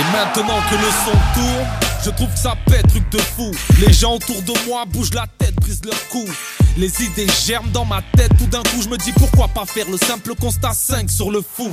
Et maintenant que le son tourne, je trouve que ça pète, truc de fou. Les gens autour de moi bougent la tête, brisent leur cou. Les idées germent dans ma tête, tout d'un coup je me dis pourquoi pas faire le simple constat 5 sur le foot.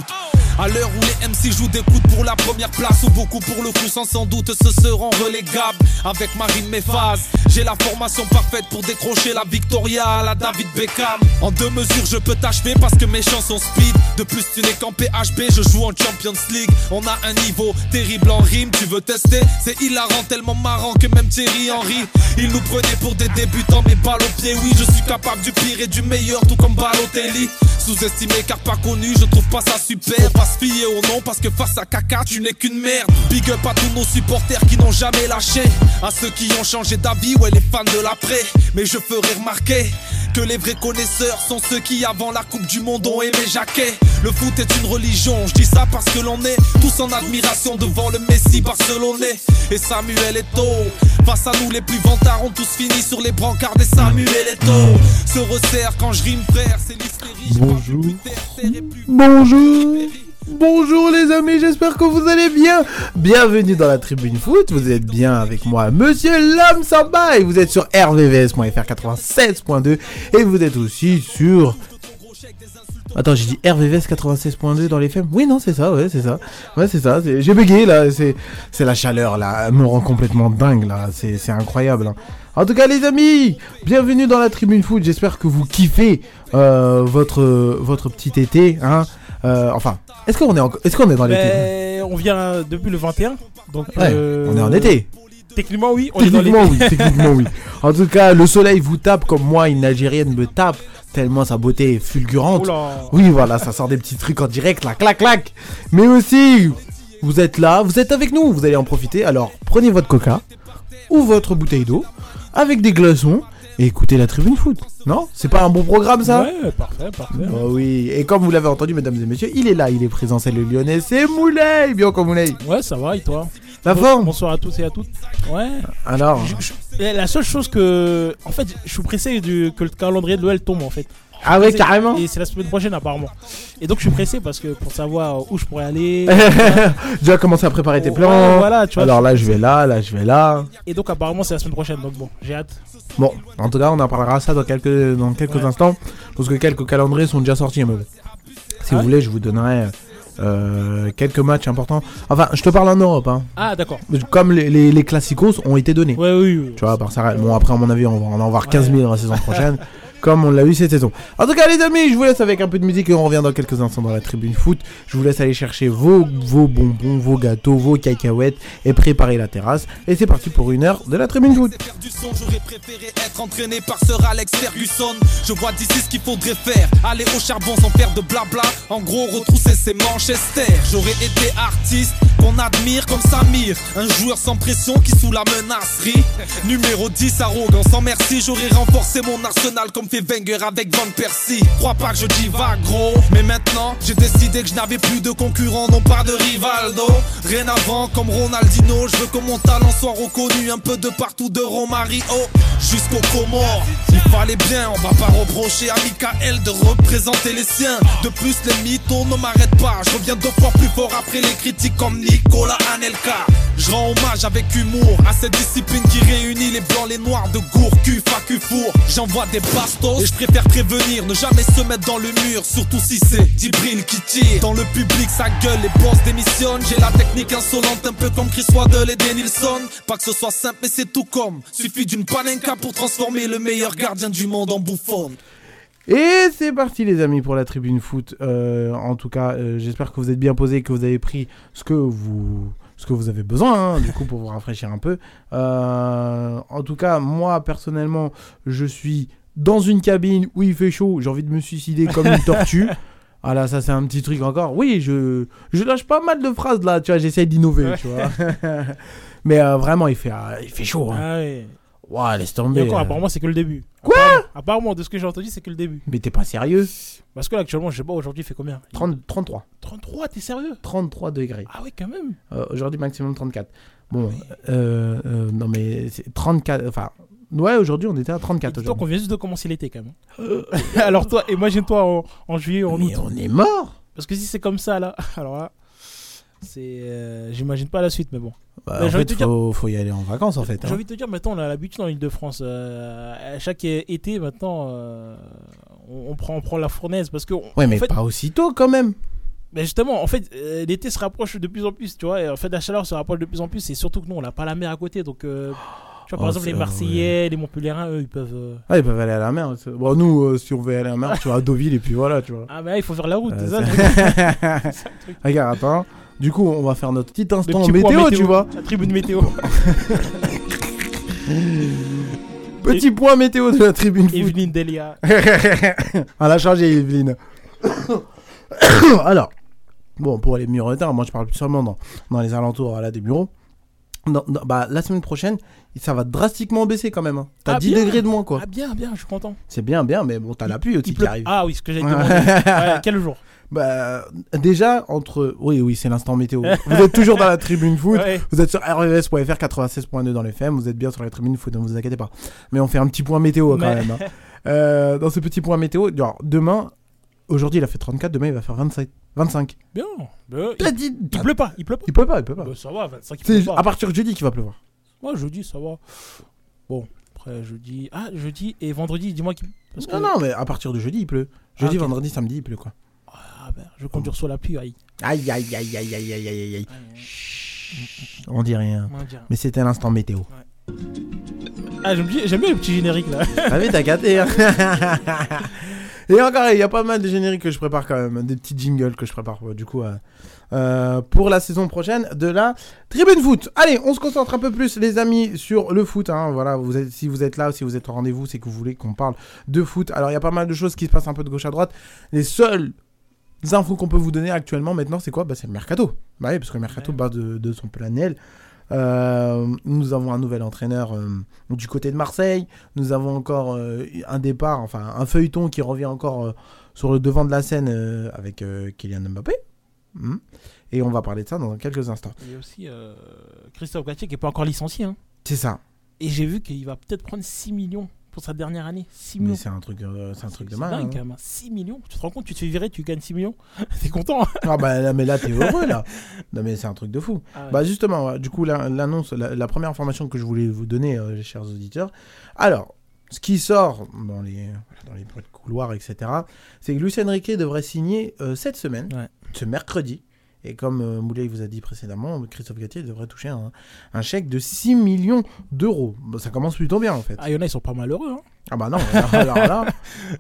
À l'heure où les MC jouent des coups pour la première place ou beaucoup pour le coup sans sans doute se seront relégables avec Marine Méphase. J'ai la formation parfaite pour décrocher la Victoria à la David Beckham. En deux mesures je peux t'achever parce que mes chansons speed. De plus tu n'es qu'en PHB, je joue en Champions League. On a un niveau terrible en rime, tu veux tester? C'est hilarant, tellement marrant que même Thierry Henry. Il nous prenait pour des débutants, mais balles au pied, oui, je suis capable du pire et du meilleur, tout comme Balotelli. Sous-estimé car pas connu, je trouve pas ça super. Pas se fier au nom parce que face à caca, tu n'es qu'une merde. Big up à tous nos supporters qui n'ont jamais lâché. À ceux qui ont changé d'avis, ouais, les fans de l'après. Mais je ferai remarquer que les vrais connaisseurs sont ceux qui, avant la Coupe du Monde, ont aimé Jacquet. Le foot est une religion, je dis ça parce que l'on est tous en admiration devant le Messi barcelonais. Et Samuel Eto'o, face à nous, les plus vantards ont tous fini sur les brancards des Samuel Eto'o. Se resserre quand je rime, frère, c'est l'hystérie. Bonjour. Bonjour. Bonjour les amis, j'espère que vous allez bien. Bienvenue dans la tribune foot. Vous êtes bien avec moi, Monsieur Lam Samba, et vous êtes sur rvvs.fr 96.2 et vous êtes aussi sur. Attends, j'ai dit RVVS 96.2 dans les FM. Oui, non, c'est ça, ouais, c'est ça. Ouais, c'est ça. J'ai bugué là. C'est, la chaleur là, elle me rend complètement dingue là. C'est, c'est incroyable. hein. En tout cas, les amis, bienvenue dans la tribune foot. J'espère que vous kiffez euh, votre votre petit été, hein. Euh, enfin, est-ce qu'on est en- qu'on est dans l'été Ben, on vient depuis le 21. Donc, Ouais, euh, on est en été. Techniquement, oui. On est dans Techniquement oui, techniquement oui. En tout cas, le soleil vous tape comme moi, une Algérienne me tape tellement sa beauté est fulgurante. Oula. Oui, voilà, ça sort des petits trucs en direct, là, clac, clac. Mais aussi, vous êtes là, vous êtes avec nous, vous allez en profiter. Alors, prenez votre coca ou votre bouteille d'eau avec des glaçons et écoutez la tribune foot. Non? C'est pas un bon programme, ça? Ouais, parfait, parfait. Oh oui, et comme vous l'avez entendu, mesdames et messieurs, il est là, il est présent, c'est le lyonnais, c'est Moulay Bien comme Moulay Ouais, ça va, et toi? La Bon- forme Bonsoir à tous et à toutes. Ouais. Alors, Et La seule chose que. En fait, je suis pressé du... que le calendrier de l'OL tombe, en fait. Ah ouais, carrément Et c'est la semaine prochaine, apparemment. Et donc, je suis pressé parce que pour savoir où je pourrais aller. Déjà commencé à préparer tes Ouais, plans. voilà, tu vois. Alors là, je vais là, là, je vais là. Et donc, apparemment, c'est la semaine prochaine. Donc, bon, j'ai hâte. Bon, en tout cas, on en parlera ça dans quelques, dans quelques Ouais. instants. Parce que quelques calendriers sont déjà sortis. mais bon. Si Ah vous ouais voulez, je vous donnerai euh, quelques matchs importants. Enfin, je te parle en Europe. Hein. Ah, d'accord. Comme les, les, les classicos ont été donnés. Ouais, oui, oui. Tu vois, par ça, bon, après, à mon avis, on va en avoir Ouais. 15 000 dans la saison prochaine. Comme on l'a eu cette saison. En tout cas, les amis, je vous laisse avec un peu de musique et on revient dans quelques instants dans la tribune foot. Je vous laisse aller chercher vos, vos bonbons, vos gâteaux, vos cacahuètes et préparer la terrasse. Et c'est parti pour une heure de la tribune foot. j'aurais préféré être entraîné par Sir Alex Ferguson. Je vois d'ici ce qu'il faudrait faire. Aller au charbon sans faire de blabla. En gros, retrousser ses Manchester. J'aurais été artiste qu'on admire comme Samir. Un joueur sans pression qui sous la menacerie. Numéro 10, arrogant sans merci. J'aurais renforcé mon arsenal comme fait Avec Van Persie. Crois pas que je divague gros. Mais maintenant, j'ai décidé que je n'avais plus de concurrent, non pas de Rivaldo. Rien avant comme Ronaldinho. Je veux que mon talent soit reconnu un peu de partout de Romario jusqu'au Comores. Il fallait bien, on va pas reprocher à Michael de représenter les siens. De plus, les mythos ne m'arrêtent pas. Je reviens deux fois plus fort après les critiques comme Nicolas Anelka. Je rends hommage avec humour à cette discipline qui réunit les blancs, les noirs de gour, cul, facu, four. J'envoie des bastos et je préfère prévenir, ne jamais se mettre dans le mur, surtout si c'est Djibril qui tire. Dans le public, ça gueule, les boss démissionnent. J'ai la technique insolente, un peu comme Chris Waddle et Denilson. Pas que ce soit simple, mais c'est tout comme. Suffit d'une panenka pour transformer le meilleur gardien du monde en bouffon. Et c'est parti les amis pour la tribune foot. Euh, en tout cas, euh, j'espère que vous êtes bien posés, que vous avez pris ce que vous, ce que vous avez besoin, hein, du coup, pour vous rafraîchir un peu. Euh, en tout cas, moi personnellement, je suis dans une cabine où il fait chaud. J'ai envie de me suicider comme une tortue. Ah là, ça c'est un petit truc encore. Oui, je, je lâche pas mal de phrases là, tu vois, j'essaye d'innover, tu vois. Mais euh, vraiment, il fait, ah, il fait chaud. Hein. Ah, ouais. Laisse Et tomber. encore, euh. apparemment, c'est que le début. Quoi apparemment, apparemment, de ce que j'ai entendu, c'est que le début. Mais t'es pas sérieux Parce que là, actuellement, je sais pas, aujourd'hui, il fait combien? 30, 33. 33, t'es sérieux? 33 degrés. Ah, ouais, quand même. Euh, Aujourd'hui, maximum 34. Bon, euh, euh, non mais c'est 34. Enfin, ouais, aujourd'hui, on était à 34 Dis-toi aujourd'hui. qu'on vient juste de commencer l'été, quand même. Alors, toi, imagine-toi en, en juillet, en août. Mais on est mort Parce que si c'est comme ça, là, alors là. C'est. euh, J'imagine pas la suite, mais bon. Bah, Mais en fait, dire- faut, y aller en vacances en fait. J'ai hein. envie de te dire, maintenant, on a l'habitude en Ile-de-France. euh, chaque été, maintenant, euh, on, on prend, on prend la fournaise. Parce que. on- Ouais, mais fait, pas aussitôt quand même. mais justement, en fait, l'été se rapproche de plus en plus, tu vois. Et en fait, la chaleur se rapproche de plus en plus. Et surtout que nous, on n'a pas la mer à côté. Donc, tu vois, par Oh, exemple, les Marseillais, les Montpelliérains, eux, ils peuvent. euh, Ah, ils peuvent aller à la mer. Bon, nous, euh, si on veut aller à la mer, tu vas à Deauville et puis voilà, tu vois. Ah, mais là, il faut faire la route, Euh, c'est ça. Regarde, attends. Du coup, on va faire notre petit instant petit météo, tu vois. La tribune météo. Petit point météo de la tribune. Evelyne Delia. On a changé, Evelyne. Alors, bon, pour les Muretins, moi je parle plus seulement dans, dans les alentours voilà, des bureaux. Dans- bah, la semaine prochaine, ça va drastiquement baisser quand même. hein. T'as Ah, 10 bien. degrés de moins, quoi. Ah, bien, bien, je suis content. C'est bien, bien, mais bon, t'as la pluie aussi qui arrive. Ah oui, ce que j'ai demandé. Ouais, quel jour? Bah, déjà, entre. Oui, oui, c'est l'instant météo. vous êtes toujours dans la tribune foot. Ouais. Vous êtes sur rvs.fr 96.2 dans les FM. Vous êtes bien sur la tribune foot, ne vous inquiétez pas. Mais on fait un petit point météo quand Mais- même. hein. Euh, dans ce petit point météo, genre, demain, aujourd'hui il a fait 34, demain il va faire 27, 25. Bien. T'as Il, dit. il pleut pas, il pleut pas. Il peut pas, il peut pas. Bah, ça va, 25 il C'est à partir de jeudi qu'il va pleuvoir. Moi, jeudi, ça va. Bon, après, jeudi. Ah, jeudi et vendredi, dis-moi qui. Parce que... Non, non, mais à partir de jeudi il pleut. Jeudi, Ah, ok. vendredi, samedi il pleut quoi. Ah, ben, je conduire sur la pluie, aïe. Aïe, aïe, aïe, aïe, aïe, aïe, aïe, aïe. On dit rien. Comment dire Mais c'était l'instant météo. Ah, j'aime bien, j'aime bien le petit générique là. Ah oui, t'as gâté. hein. Et encore, il y a pas mal de génériques que je prépare quand même, des petits jingles que je prépare du coup euh, pour la saison prochaine de la Tribune Foot. Allez, on se concentre un peu plus, les amis, sur le foot. hein. Voilà, vous êtes, si vous êtes là, si vous êtes au rendez-vous, c'est que vous voulez qu'on parle de foot. Alors, il y a pas mal de choses qui se passent un peu de gauche à droite. Les seules infos qu'on peut vous donner actuellement maintenant, c'est quoi? Bah, C'est le mercato. Bah oui, parce que le mercato Ouais. de, de son. Euh, nous avons un nouvel entraîneur euh, du côté de Marseille. Nous avons encore euh, un départ, enfin un feuilleton qui revient encore euh, sur le devant de la scène euh, avec euh, Kylian Mbappé. Mhm. Et on va parler de ça dans quelques instants. Il y a aussi euh, Christophe Gatier qui n'est pas encore licencié. hein. C'est ça. Et j'ai vu qu'il va peut-être prendre 6 millions pour sa dernière année. 6 Mais millions. c'est un truc, euh, c'est un truc de mal. dingue hein. quand même. hein. 6 millions. Tu te rends compte, tu te fais virer, tu gagnes 6 millions. T'es content. hein Ah bah là, mais là t'es heureux là. Non mais c'est un truc de fou. Ah ouais. Bah justement, du coup la- l'annonce, la, la première information que je voulais vous donner, euh, les chers auditeurs. Alors, ce qui sort dans les dans les couloirs, etc. C'est que Lucien Riquet devrait signer euh, cette semaine, Ouais. ce mercredi. Et comme euh, Moulay vous a dit précédemment, Christophe Gatier devrait toucher un, un chèque de 6 millions d'euros. Bah, ça commence plutôt bien en fait. Ah, il y en a, ils sont pas malheureux. Hein. Ah bah non, alors, là,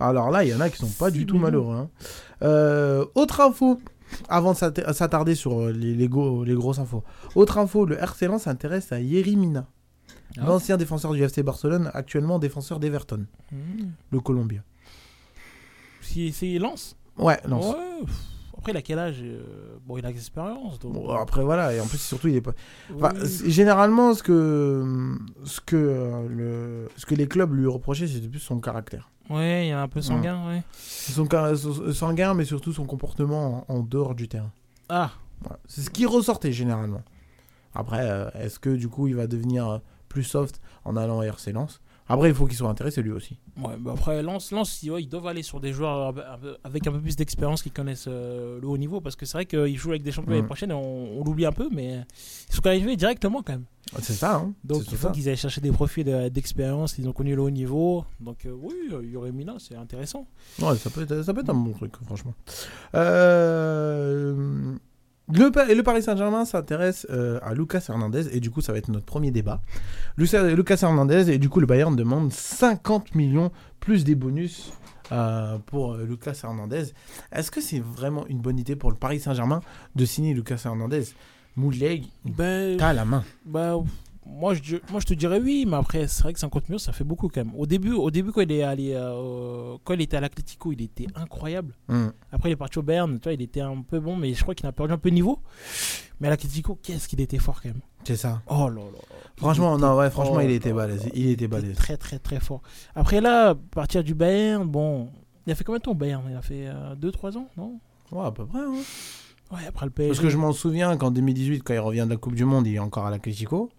alors là, il y en a qui sont pas 6 du tout millions. malheureux. hein. Euh, autre info, avant de s'atta- s'attarder sur euh, les, les, go- les grosses infos. Autre info, le RC Lens s'intéresse à Yeri Mina, Ah. l'ancien défenseur du FC Barcelone, actuellement défenseur d'Everton, Mmh. le Colombien. Si c'est Lance? Ouais, Lens. Ouais. Après, il a quel âge euh, Bon, il a l'expérience. Donc... Bon, après voilà, et en plus surtout il est pas. Enfin, Oui. généralement ce que ce que euh, le ce que les clubs lui reprochaient c'était plus son caractère. Ouais, il est un peu sanguin, ouais. Son, car- sanguin mais surtout son comportement en, en dehors du terrain. Ah, Voilà. C'est ce qui ressortait généralement. Après, euh, est-ce que du coup il va devenir euh, plus soft en allant à RC Lens Après, il faut qu'il soit intéressé lui aussi. ouais, bah après, Lance, Lance ouais, ils doivent aller sur des joueurs avec un peu plus d'expérience qui connaissent euh, le haut niveau parce que c'est vrai qu'ils jouent avec des champions Mhm. l'année prochaine et on, on l'oublie un peu, mais ils sont arrivés directement quand même. C'est ça, hein Donc il faut qu'ils aillent chercher des profils de- d'expérience, ils ont connu le haut niveau. Donc euh, oui, euh, Yuri Mina, c'est intéressant. Ouais, ça peut être, ça peut être un bon truc, franchement. Euh, Le, Pa- le Paris Saint-Germain s'intéresse euh, à Lucas Hernandez et du coup ça va être notre premier débat. Lucas, Lucas Hernandez et du coup le Bayern demande 50 millions plus des bonus euh, pour euh, Lucas Hernandez. Est-ce que c'est vraiment une bonne idée pour le Paris Saint-Germain de signer Lucas Hernandez? Moulay, Ben, t'as la main. Bah, moi, je, moi, je te dirais oui, mais après, c'est vrai que 50 millions, ça fait beaucoup quand même. Au début, au début quand, il est allé, euh, quand il était à l'Atlético, il était incroyable. Hum. Après, il est parti au Bayern, tu vois, il était un peu bon, mais je crois qu'il a perdu un peu de niveau. Mais à l'Atlético, qu'est-ce qu'il était fort quand même. C'est ça. Oh là là. Franchement, Il non, était- ouais, franchement, oh il était balèze. Il était balèze. très, très, très fort. Après, là, partir du Bayern, bon. Il a fait combien de temps au Bayern? Il a fait 2-3 ans, non? Ouais, à peu près. hein. Ouais, après le PSG. Parce que je m'en souviens qu'en 2018, quand il revient de la Coupe du Monde, il est encore à la Critico.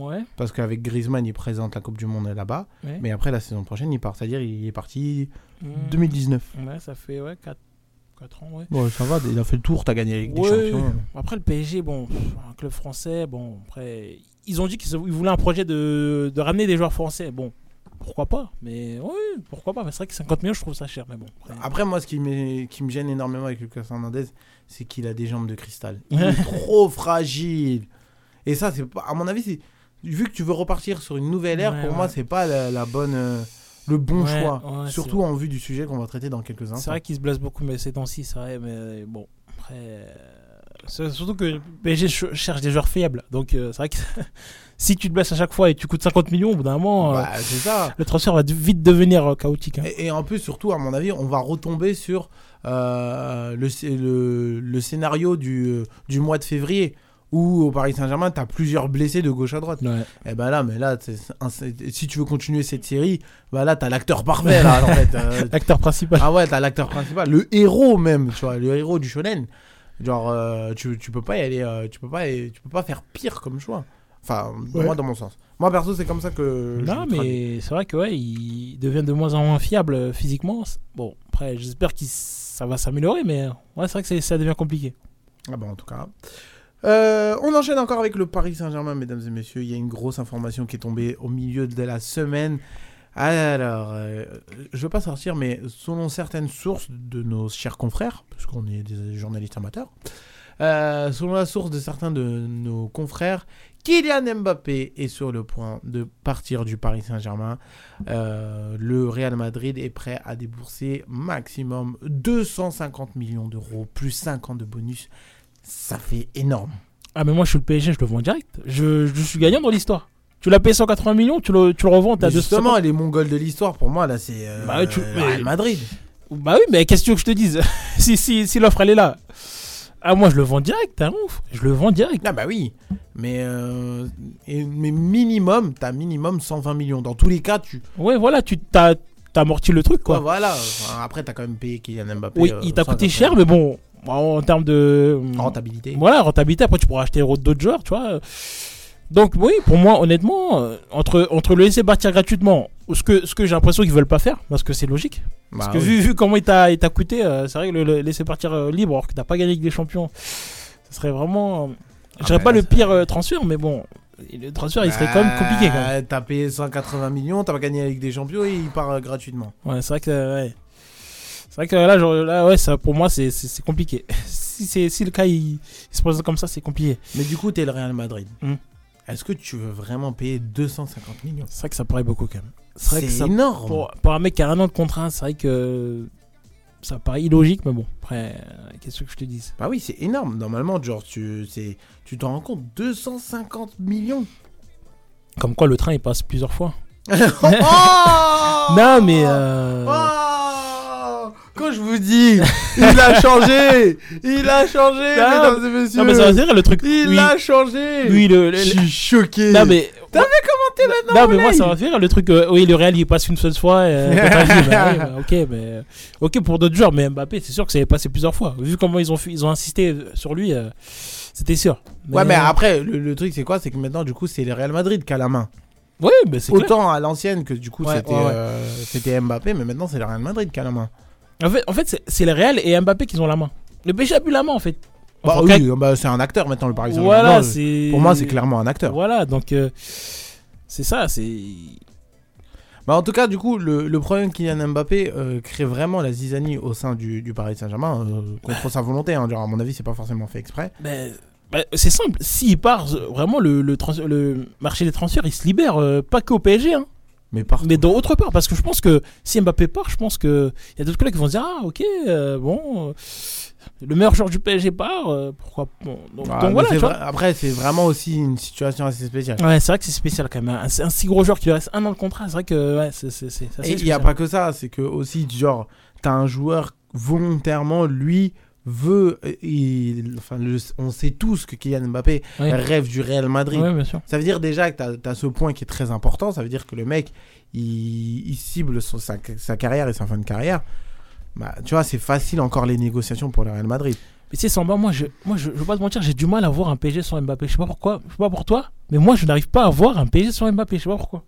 Ouais. Parce qu'avec Griezmann, il présente la Coupe du Monde là-bas. ouais. Mais après, la saison prochaine, il part. C'est-à-dire, il est parti Mm. 2019. Ouais, ça fait ouais, 4, 4 ans, ouais. Bon, ça va, il a fait le tour, t'as gagné avec des champions. Après, le PSG, bon, un club français, bon, après, ils ont dit qu'ils ils voulaient un projet de, de ramener des joueurs français. Bon, pourquoi pas Mais oui, pourquoi pas Mais c'est vrai que 50 millions, je trouve ça cher. Mais bon, après, Après, moi, ce qui, me- qui me gêne énormément avec Lucas Hernandez, c'est qu'il a des jambes de cristal. Il est trop fragile. Et ça, c'est pas, à mon avis, vu que tu veux repartir sur une nouvelle ère, Ouais, pour ouais. moi, c'est pas la, la bonne, euh, le bon Ouais, choix. Surtout en vue du sujet qu'on va traiter dans quelques instants. c'est vrai qu'ils se blessent beaucoup, mais ces temps-ci, c'est vrai. Mais bon, après. euh, surtout que PSG ch- cherche des joueurs fiables. Donc, euh, c'est vrai que si tu te blesses à chaque fois et tu coûtes 50 millions, au bout d'un moment, euh, Bah, ça. le transfert va vite devenir euh, chaotique. hein. Et, et en plus, surtout, à mon avis, on va retomber sur euh, le, sc- le, le scénario du, euh, du mois de février. Où au Paris Saint-Germain, tu as plusieurs blessés de gauche à droite. Ouais. Et ben là, mais là, un- si tu veux continuer cette série, bah là, t'as l'acteur parfait, là, en fait. Euh, L'acteur principal. ah ouais, t'as l'acteur principal, le héros même, tu vois, le héros du shonen. Genre, euh, tu, tu peux pas y aller, euh, tu peux pas, tu peux pas faire pire comme choix. Enfin, Ouais. moi, dans mon sens. Moi, perso, c'est comme ça que. Non, mais c'est vrai que ouais, il devient de moins en moins fiable physiquement. Bon, après, j'espère que ça va s'améliorer, mais ouais, c'est vrai que ça devient compliqué. Ah bah, en tout cas. Euh, on enchaîne encore avec le Paris Saint-Germain, mesdames et messieurs. Il y a une grosse information qui est tombée au milieu de la semaine. Alors, euh, je veux pas sortir, mais selon certaines sources de nos chers confrères, parce qu'on est des journalistes amateurs, euh, selon la source de certains de nos confrères, Kylian Mbappé est sur le point de partir du Paris Saint-Germain. Euh, le Real Madrid est prêt à débourser maximum 250 millions d'euros, plus 5 ans de bonus. Ça fait énorme. Ah, mais moi, je suis le PSG, je le vends direct. Je, je suis gagnant dans l'histoire. Tu l'as payé 180 millions, tu le, tu le revends, t'as Mais 250. justement, les Mongols de l'histoire, pour moi, là, c'est euh, Bah tu- mais- Madrid. Bah oui, mais qu'est-ce que tu veux que je te dise Si, si, si l'offre elle est là. Ah, moi, je le vends direct, t'es un ouf. Je le vends direct. Ah bah oui, mais, euh, et- mais minimum, t'as minimum 120 millions. Dans tous les cas, tu... Ouais, voilà, tu t'as t'as amorti le truc, Quoi, voilà. Enfin, après, t'as quand même payé Kylian Mbappé. oui, euh, il t'a 180. coûté cher, mais bon, en termes de. Rentabilité. Voilà, rentabilité. Après, tu pourras acheter d'autres joueurs, tu vois. Donc, oui, pour moi, honnêtement, euh, entre, entre le laisser partir gratuitement, ou ce que, ce que j'ai l'impression qu'ils veulent pas faire, parce que c'est logique. Bah Parce que oui. vu, vu comment il t'a coûté, euh, c'est vrai que le, le laisser partir euh, libre, alors que t'as pas gagné avec des champions, ce serait vraiment. euh, je Ah dirais bah pas le pire euh, transfert, mais bon, le transfert, il serait quand même compliqué, quand même. Bah, T'as payé 180 millions, t'as pas gagné avec des champions et il part euh, gratuitement. Ouais, c'est vrai que. euh, Ouais. C'est vrai que là, genre, là ouais, ça, pour moi, c'est- compliqué. si, si le cas il, il se présente comme ça, c'est compliqué. Mais du coup, t'es le Real Madrid. Hmm. Est-ce que tu veux vraiment payer 250 millions? C'est vrai que ça paraît beaucoup quand même. C'est énorme. pour, pour un mec qui a un an de contrat, c'est vrai que ça paraît illogique, mais bon, après, euh, qu'est-ce que je te dise? Bah oui, c'est énorme. Normalement, genre, tu tu t'en rends compte 250 millions Comme quoi, le train il passe plusieurs fois. Oh Non, mais. euh, Oh Quand je vous dis, il a changé Il a changé, Non, mesdames et messieurs Non, mais ça va dire le truc. Il oui, a changé oui, le. le- Je suis choqué non, mais. T'as vu comment t'es maintenant Non, mais moi, ça va faire le truc. euh, oui, le Real, il passe une seule fois. euh, bah, bah, ok, mais. Ok, pour d'autres joueurs, mais Mbappé, c'est sûr que ça est passé plusieurs fois. Vu comment ils ont, ils ont insisté sur lui, euh, c'était sûr. Ouais, mais après, le, le truc, c'est quoi? C'est que maintenant, du coup, c'est le Real Madrid qui a la main. Oui, mais c'est clair. Autant à l'ancienne que du coup, Ouais, c'était ouais, ouais. euh, c'était Mbappé, mais maintenant, c'est le Real Madrid qui a la main. En fait, en fait c'est- le Real et Mbappé qui ont la main. Le PSG a plus la main, en fait. Bah oui, bah, c'est un acteur maintenant, le Paris Saint-Germain. Voilà. Pour moi, c'est clairement un acteur. Voilà, donc. euh, c'est ça, c'est. Bah, en tout cas, du coup, le, le problème Kylian Mbappé euh, crée vraiment la zizanie au sein du, du Paris Saint-Germain, euh, contre sa volonté. Hein, genre, à mon avis, c'est pas forcément fait exprès. Ben, ben, c'est simple, s'il part, euh, vraiment, le, le, trans- le marché des transferts, il se libère, euh, pas qu'au PSG, hein, Mais mais dans autre part. Parce que je pense que si Mbappé part, je pense qu'il y a d'autres collègues qui vont se dire Ah, ok, euh, bon, euh, le meilleur joueur du PSG part, euh, pourquoi bon, Donc, Ah, voilà, tu vois. Après, c'est vraiment aussi une situation assez spéciale. Ouais, c'est vrai que c'est spécial quand même. Un, un si gros joueur qui lui reste un an de contrat, c'est vrai que ouais, c'est assez Et il n'y a pas que ça, c'est que aussi, genre, t'as un joueur volontairement, lui, veut. il- enfin, le- on sait tous que Kylian Mbappé rêve du Real Madrid. Ouais, bien sûr. Ça veut dire déjà que tu as, ce point qui est très important. Ça veut dire que le mec, il, il cible son- sa, sa carrière et sa fin de carrière. Bah, tu vois, c'est facile encore les négociations pour le Real Madrid. Mais sais, Samba, moi, je, moi je, je veux pas te mentir, j'ai du mal à voir un PSG sans Mbappé. Je sais pas pourquoi, je sais pas pour toi, mais moi, je n'arrive pas à voir un PSG sans Mbappé. Je sais pas pourquoi.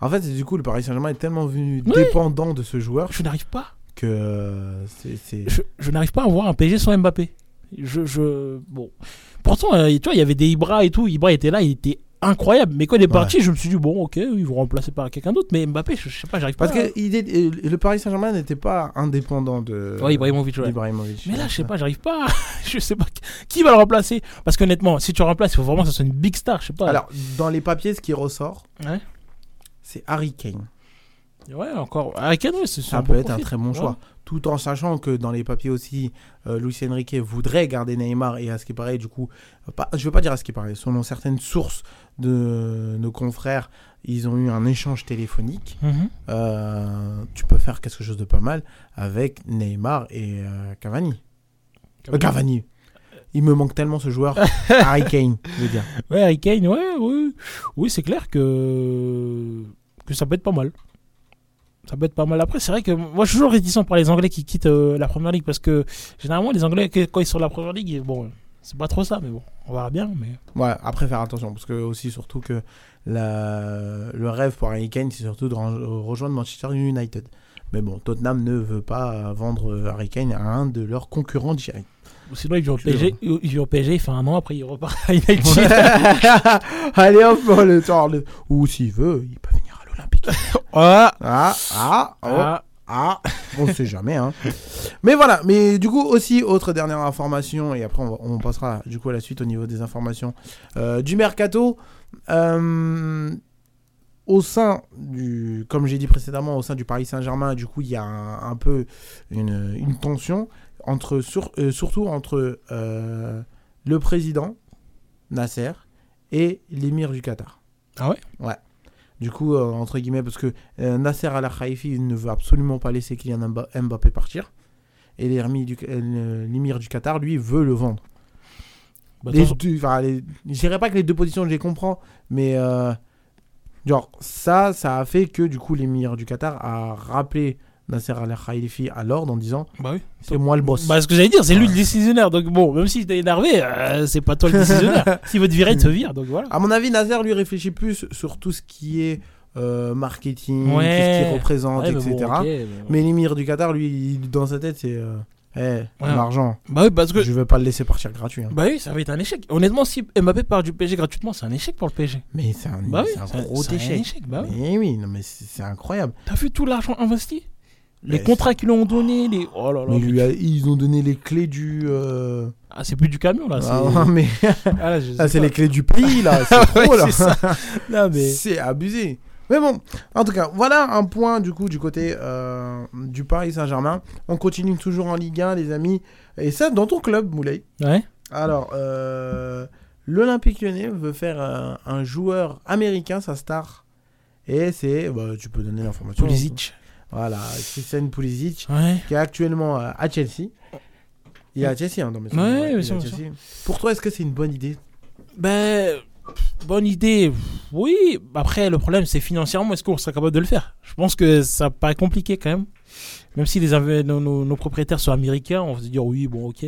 En fait, c'est du coup, le Paris Saint-Germain est tellement venu Oui. dépendant de ce joueur Je n'arrive pas. Que euh, c'est. c'est- je, je n'arrive pas à voir un PSG sans Mbappé. Je, je, bon. Pourtant, euh, tu vois, il y avait des Ibra et tout. Ibra était là, il était incroyable. Mais quand il est parti, je me suis dit, bon, ok, ils vont remplacer par quelqu'un d'autre. Mais Mbappé, je, je sais pas, j'arrive pas Parce à- que il est- euh, le Paris Saint-Germain n'était pas indépendant de. Ouais, Ibrahimovic, ouais. d'Ibrahimovic. Mais là, je sais pas, j'arrive pas. à- je sais pas qui va le remplacer. Parce qu'honnêtement, si tu remplaces, il faut vraiment que ce soit une big star. Je sais pas. Alors, dans les papiers, ce qui ressort, Ouais. c'est Harry Kane. Ouais, encore. Avec Kane, ouais, c'est Ça peut bon être un très bon Ouais. choix. Tout en sachant que dans les papiers aussi, euh, Luis Enrique voudrait garder Neymar et à ce qui paraît, du coup, pas, je veux pas dire à ce qui paraît, selon certaines sources de nos confrères, ils ont eu un échange téléphonique. Mhm. Euh, tu peux faire quelque chose de pas mal avec Neymar et euh, Cavani. Euh, Cavani. Il me manque tellement ce joueur. Harry Kane, je veux dire. Ouais, Harry Kane, ouais, oui. Oui, c'est clair que... que ça peut être pas mal. Ça peut être pas mal. Après, c'est vrai que moi, je suis toujours réticent par les Anglais qui quittent euh, la première ligue parce que généralement, les Anglais, quand ils sont dans la première ligue, bon, c'est pas trop ça, mais bon, on verra bien. Mais... Ouais, après faire attention, parce que aussi surtout que la... le rêve pour Harry Kane, c'est surtout de rejoindre Manchester United. Mais bon, Tottenham ne veut pas vendre Harry Kane à un de leurs concurrents directs. Sinon, il vient au PSG, il au PSG, il fait un an, après il repart à United. Allez hop, le temps. Ou s'il veut, il peut venir à l'Olympique. Ah, Ah, ah, oh, ah. ah, on ne sait jamais. Hein. Mais voilà, mais du coup aussi, autre dernière information, et après on, va- on passera du coup à la suite au niveau des informations euh, du mercato. Euh, au sein du, comme j'ai dit précédemment, au sein du Paris Saint-Germain, du coup, il y a un, un peu une, une tension entre, sur- euh, surtout entre euh, le président Nasser et l'émir du Qatar. Ah ouais? Ouais. Du coup, euh, entre guillemets, parce que euh, Nasser Al Khelaifi ne veut absolument pas laisser Kylian Mba- Mbappé partir. Et l'émir du, euh, l'émir du Qatar, lui, veut le vendre. Bah, Les attention. deux- enfin, les- je dirais pas que les deux positions, je les comprends, mais genre, ça, ça a fait que du coup, l'émir du Qatar a rappelé Nasser Al Khelaifi à l'ordre en disant Bah oui. C'est moi le boss. Bah, ce que j'allais dire, c'est lui Ouais. le décisionnaire. Donc bon, même s'il était énervé, euh, c'est pas toi le décisionnaire. S'il veut te virer, il te vire. Donc voilà. À mon avis, Nasser lui réfléchit plus sur tout ce qui est euh, marketing, tout ce Ouais. qu'il représente, Ouais, etc. mais bon. Mais l'émir du Qatar, lui, il- dans sa tête, c'est euh, Eh, Ouais. l'argent, Bah oui, parce que. je veux pas le laisser partir gratuit. hein. Bah oui, ça va être un échec. Honnêtement, si Mbappé part du PSG gratuitement, c'est un échec pour le PSG. Mais c'est un, Bah oui, c'est un gros c'est un échec. échec. Bah oui. Mais oui, non, mais c'est incroyable. T'as vu tout l'argent investi? Les Mais contrats qu'ils lui ont donnés, les. Oh là là. Mais mais- lui a- ils ont donné les clés du. euh, Ah, c'est plus du camion là. c'est- Ah, mais Ah, là, je sais ah, c'est pas. les clés du pays là. C'est Ouais, trop là. c'est ça. Non, mais. C'est abusé. Mais bon, en tout cas, voilà un point du coup du côté euh, du Paris Saint-Germain. On continue toujours en Ligue 1, les amis. Et ça, dans ton club, Moulay. Ouais. Alors, euh, l'Olympique lyonnais veut faire un, un joueur américain, sa star. Et c'est, bah, tu peux donner l'information. Pulisic. Voilà, Christian Pulisic, Ouais. qui est actuellement euh, à Chelsea. Il est à Chelsea, hein, dans mes Ouais, est sûr, Chelsea. Pour toi, est-ce que c'est une bonne idée? Ben, bonne idée. Oui, après, le problème, c'est financièrement, est-ce qu'on serait capable de le faire? Je pense que ça paraît compliqué quand même. Même si les, nos, nos- nos propriétaires sont américains, on va se dire oui, bon, ok.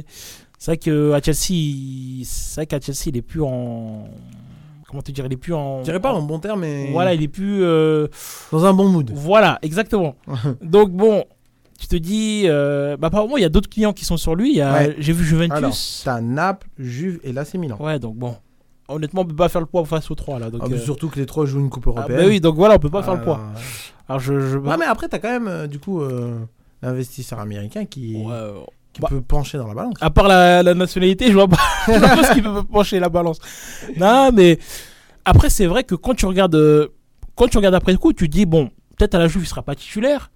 C'est vrai qu'à Chelsea, c'est vrai qu'à Chelsea, il est plus en. Comment te dire Il est plus en. Je dirais pas en bon terme, mais Voilà, il est plus. euh, dans un bon mood. Voilà, exactement. Donc bon, tu te dis. euh, bah, apparemment, il y a d'autres clients qui sont sur lui. Il y a- Ouais. J'ai vu Alors, Juventus. t'as Naples, Juve et l'AC Milan. Ouais, donc bon. Honnêtement, on peut pas faire le poids face aux trois là. Donc, Ah, euh, Surtout que les trois jouent une coupe ah, européenne. bah oui, donc voilà, on peut pas faire le Ah, poids. Alors je. je Ouais, mais après, t'as quand même, du coup, l'investisseur américain qui, Ouais, qui bah. peut pencher dans la balance. À part la, la nationalité, je vois pas, je vois pas ce qui peut pencher la balance. Non, mais après, c'est vrai que quand tu regardes, euh, quand tu regardes après le coup, tu dis bon, peut-être à la Juve il sera pas titulaire.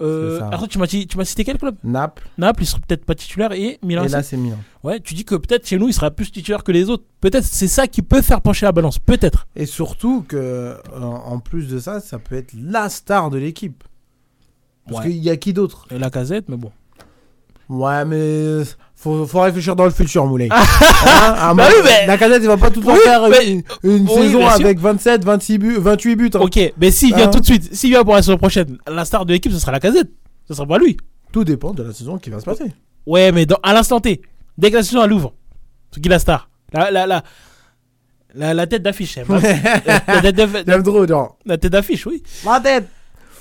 Euh, C'est après, tu m'as dit- tu m'as cité quel club? Naples Naples, il sera peut-être pas titulaire et Milan. et aussi. l'AC Milan. Ouais, tu dis que peut-être chez nous il sera plus titulaire que les autres. Peut-être c'est ça qui peut faire pencher la balance. Peut-être. Et surtout que, euh, en plus de ça, ça peut être la star de l'équipe. Parce Ouais. qu'il y a qui d'autre? La casette, mais bon. Ouais, mais faut, faut réfléchir dans le futur, Moulay. Hein Bah oui, mais- La casette, il va pas tout le temps Oui, faire mais- une, une Oui, saison avec 27, 26 buts, 28 buts. hein. Ok, mais s'il vient Hein tout de suite, s'il vient pour la saison prochaine, la star de l'équipe ce sera la casette. Ce sera pas lui. Tout dépend de la saison qui va se passer. Ouais, mais dans, à l'instant T, dès que la saison elle ouvre, c'est qui la star la, la, la, la, la tête d'affiche. La, la la tête d'affiche, oui. ma tête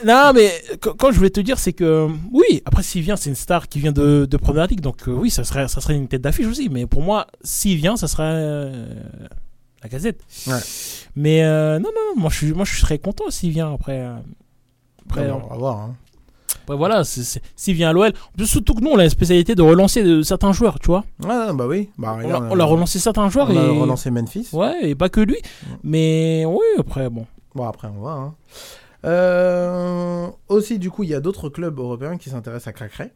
Non, mais qu- quand je voulais te dire, c'est que oui, après s'il vient, c'est une star qui vient de, de Première Ligue, donc euh, oui, ça serait, ça serait une tête d'affiche aussi. Mais pour moi, s'il vient, ça serait euh, la Gazette. Ouais. Mais euh, non, non, moi je suis, moi je serais content s'il vient après. après, on va voir. hein. après, voilà, s'il vient à l'OL, surtout que nous on a la spécialité de relancer de, certains joueurs, tu vois. Ouais, bah oui. Bah, On a, regarde, on a relancé certains joueurs on a relancé Memphis. ouais, et pas que lui. Mais oui, après bon. Bon, après, on va. hein. Euh, aussi, du coup, il y a d'autres clubs européens qui s'intéressent à Cracray.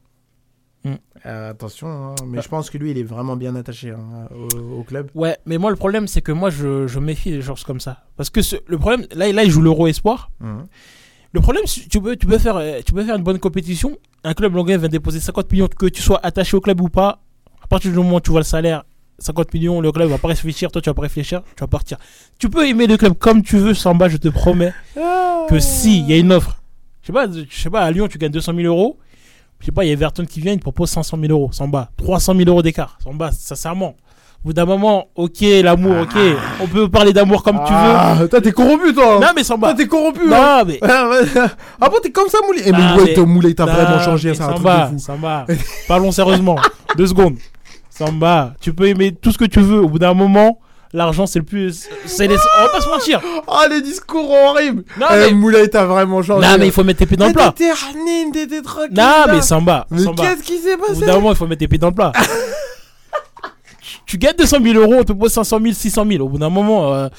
Mm. Euh, attention, hein, mais Ah. je pense que lui, il est vraiment bien attaché hein, au, au club. Ouais, mais moi le problème c'est que moi je, je méfie des joueurs comme ça. Parce que ce- le problème, là, là il joue l'Euro Espoir. Mhm. Le problème, c'est- tu peux, tu, peux faire, tu peux faire une bonne compétition. Un club longais va déposer 50 millions, que tu sois attaché au club ou pas. À partir du moment où tu vois le salaire, 50 millions, le club va pas réfléchir, toi tu vas pas réfléchir, tu vas partir. Tu peux aimer le club comme tu veux, Samba, je te promets que si il y a une offre, je sais pas, je sais pas, à Lyon tu gagnes 200 000 euros. Je sais pas, il y a Everton qui vient, il te propose 500 000 euros, Samba. 300 000 euros d'écart, Samba, sincèrement. Au bout d'un moment, ok, l'amour, ok, on peut parler d'amour comme tu veux. Ah, toi, t'es corrompu, toi. Non, mais Samba. Toi, t'es corrompu. hein. Non, mais. Ah. Ah bon, t'es comme ça, Moulay Eh, mais Ah, ouais, mais- Moulay, t'as vraiment changé, c'est un truc de fou. Samba. Parlons sérieusement. Deux secondes. Samba, tu peux aimer tout ce que tu veux. Au bout d'un moment, l'argent, c'est le plus. C'est les... On va pas se mentir. Ah, les discours horribles. Non, Eh, mais... Moulay, t'as vraiment changé. non, mais il faut mettre tes pieds dans le plat. T'étais t'étais. Non, mais Samba. Mais qu'est-ce qui s'est Au bout passé d'un moment, il faut mettre tes pieds dans le plat. Tu- gagnes 200 000 euros, on te pose 500 000, 600 000. Au bout d'un moment, euh,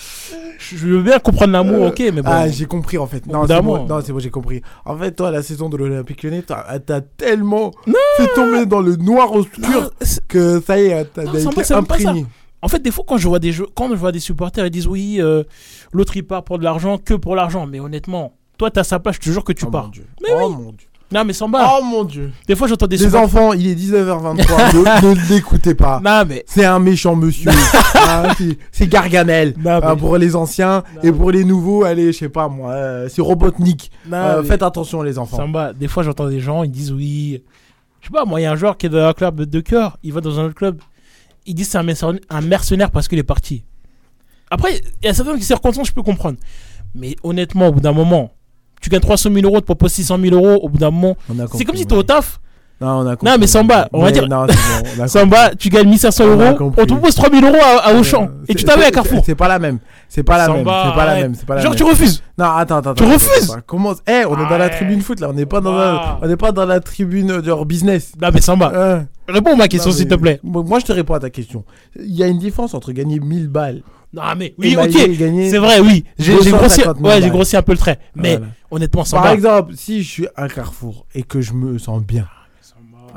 je veux bien comprendre l'amour, ok, mais bon. Ah, j'ai compris en fait. Non, c'est bon, non, bon, j'ai compris. En fait, toi, la saison de l'Olympique Lyonnais, t'as t'as tellement fait tomber dans le noir obscur Non, c'est- que ça y est, t'as Non, été imprégné. En fait, des fois, quand je vois des jeux, quand je vois des supporters, ils disent oui, euh, l'autre il part pour de l'argent, que pour l'argent. Mais honnêtement, toi, t'as sa place, je te jure que tu oh pars. Mon Dieu. Mais oh mon dieu. Non, mais Samba, Oh mon dieu. des fois, j'entends des Les enfants, il est 19h23. ne ne l'écoutez pas. Non, mais. C'est un méchant monsieur. Ah, c'est- c'est Gargamel. Non, mais- Ah, pour les anciens et pour les nouveaux, allez, je sais pas moi, euh, c'est Robotnik. non, Euh, mais- Faites attention les enfants. Samba, des fois, j'entends des gens, ils disent oui. Je sais pas, moi, il y a un joueur qui est dans un club de cœur, il va dans un autre club, il dit c'est un mercenaire, un mercenaire parce qu'il est parti. Après, il y a certaines circonstances, je peux comprendre. Mais honnêtement, au bout d'un moment, tu gagnes 300 000 euros, tu proposes 600 000 euros, au bout d'un moment, c'est comme si t'es au taf. Non, on a compris. mais Samba, on va Mais dire- non, bon, on a Samba, tu gagnes 1500 On a euros, on te propose 3000 euros à, à Auchan. Et tu t'avais à Carrefour. C'est pas la même. C'est pas la même. C'est pas la même. C'est pas la Genre, même. tu refuses. Non, attends, attends. Tu attends, refuses attends, Comment Eh, on est dans la tribune foot là. On n'est pas dans la, on n'est pas dans la tribune de leur business. Non, mais Samba, Euh, réponds à ma question, non, s'il te plaît. Moi, moi, je te réponds à ta question. Il y a une différence entre gagner 1000 balles. Non, mais et oui, ok. C'est vrai, oui. J'ai grossi, 250 000 ouais, j'ai grossi un peu le trait. Mais Voilà. honnêtement, Par Samba. exemple, si je suis à Carrefour et que je me sens bien.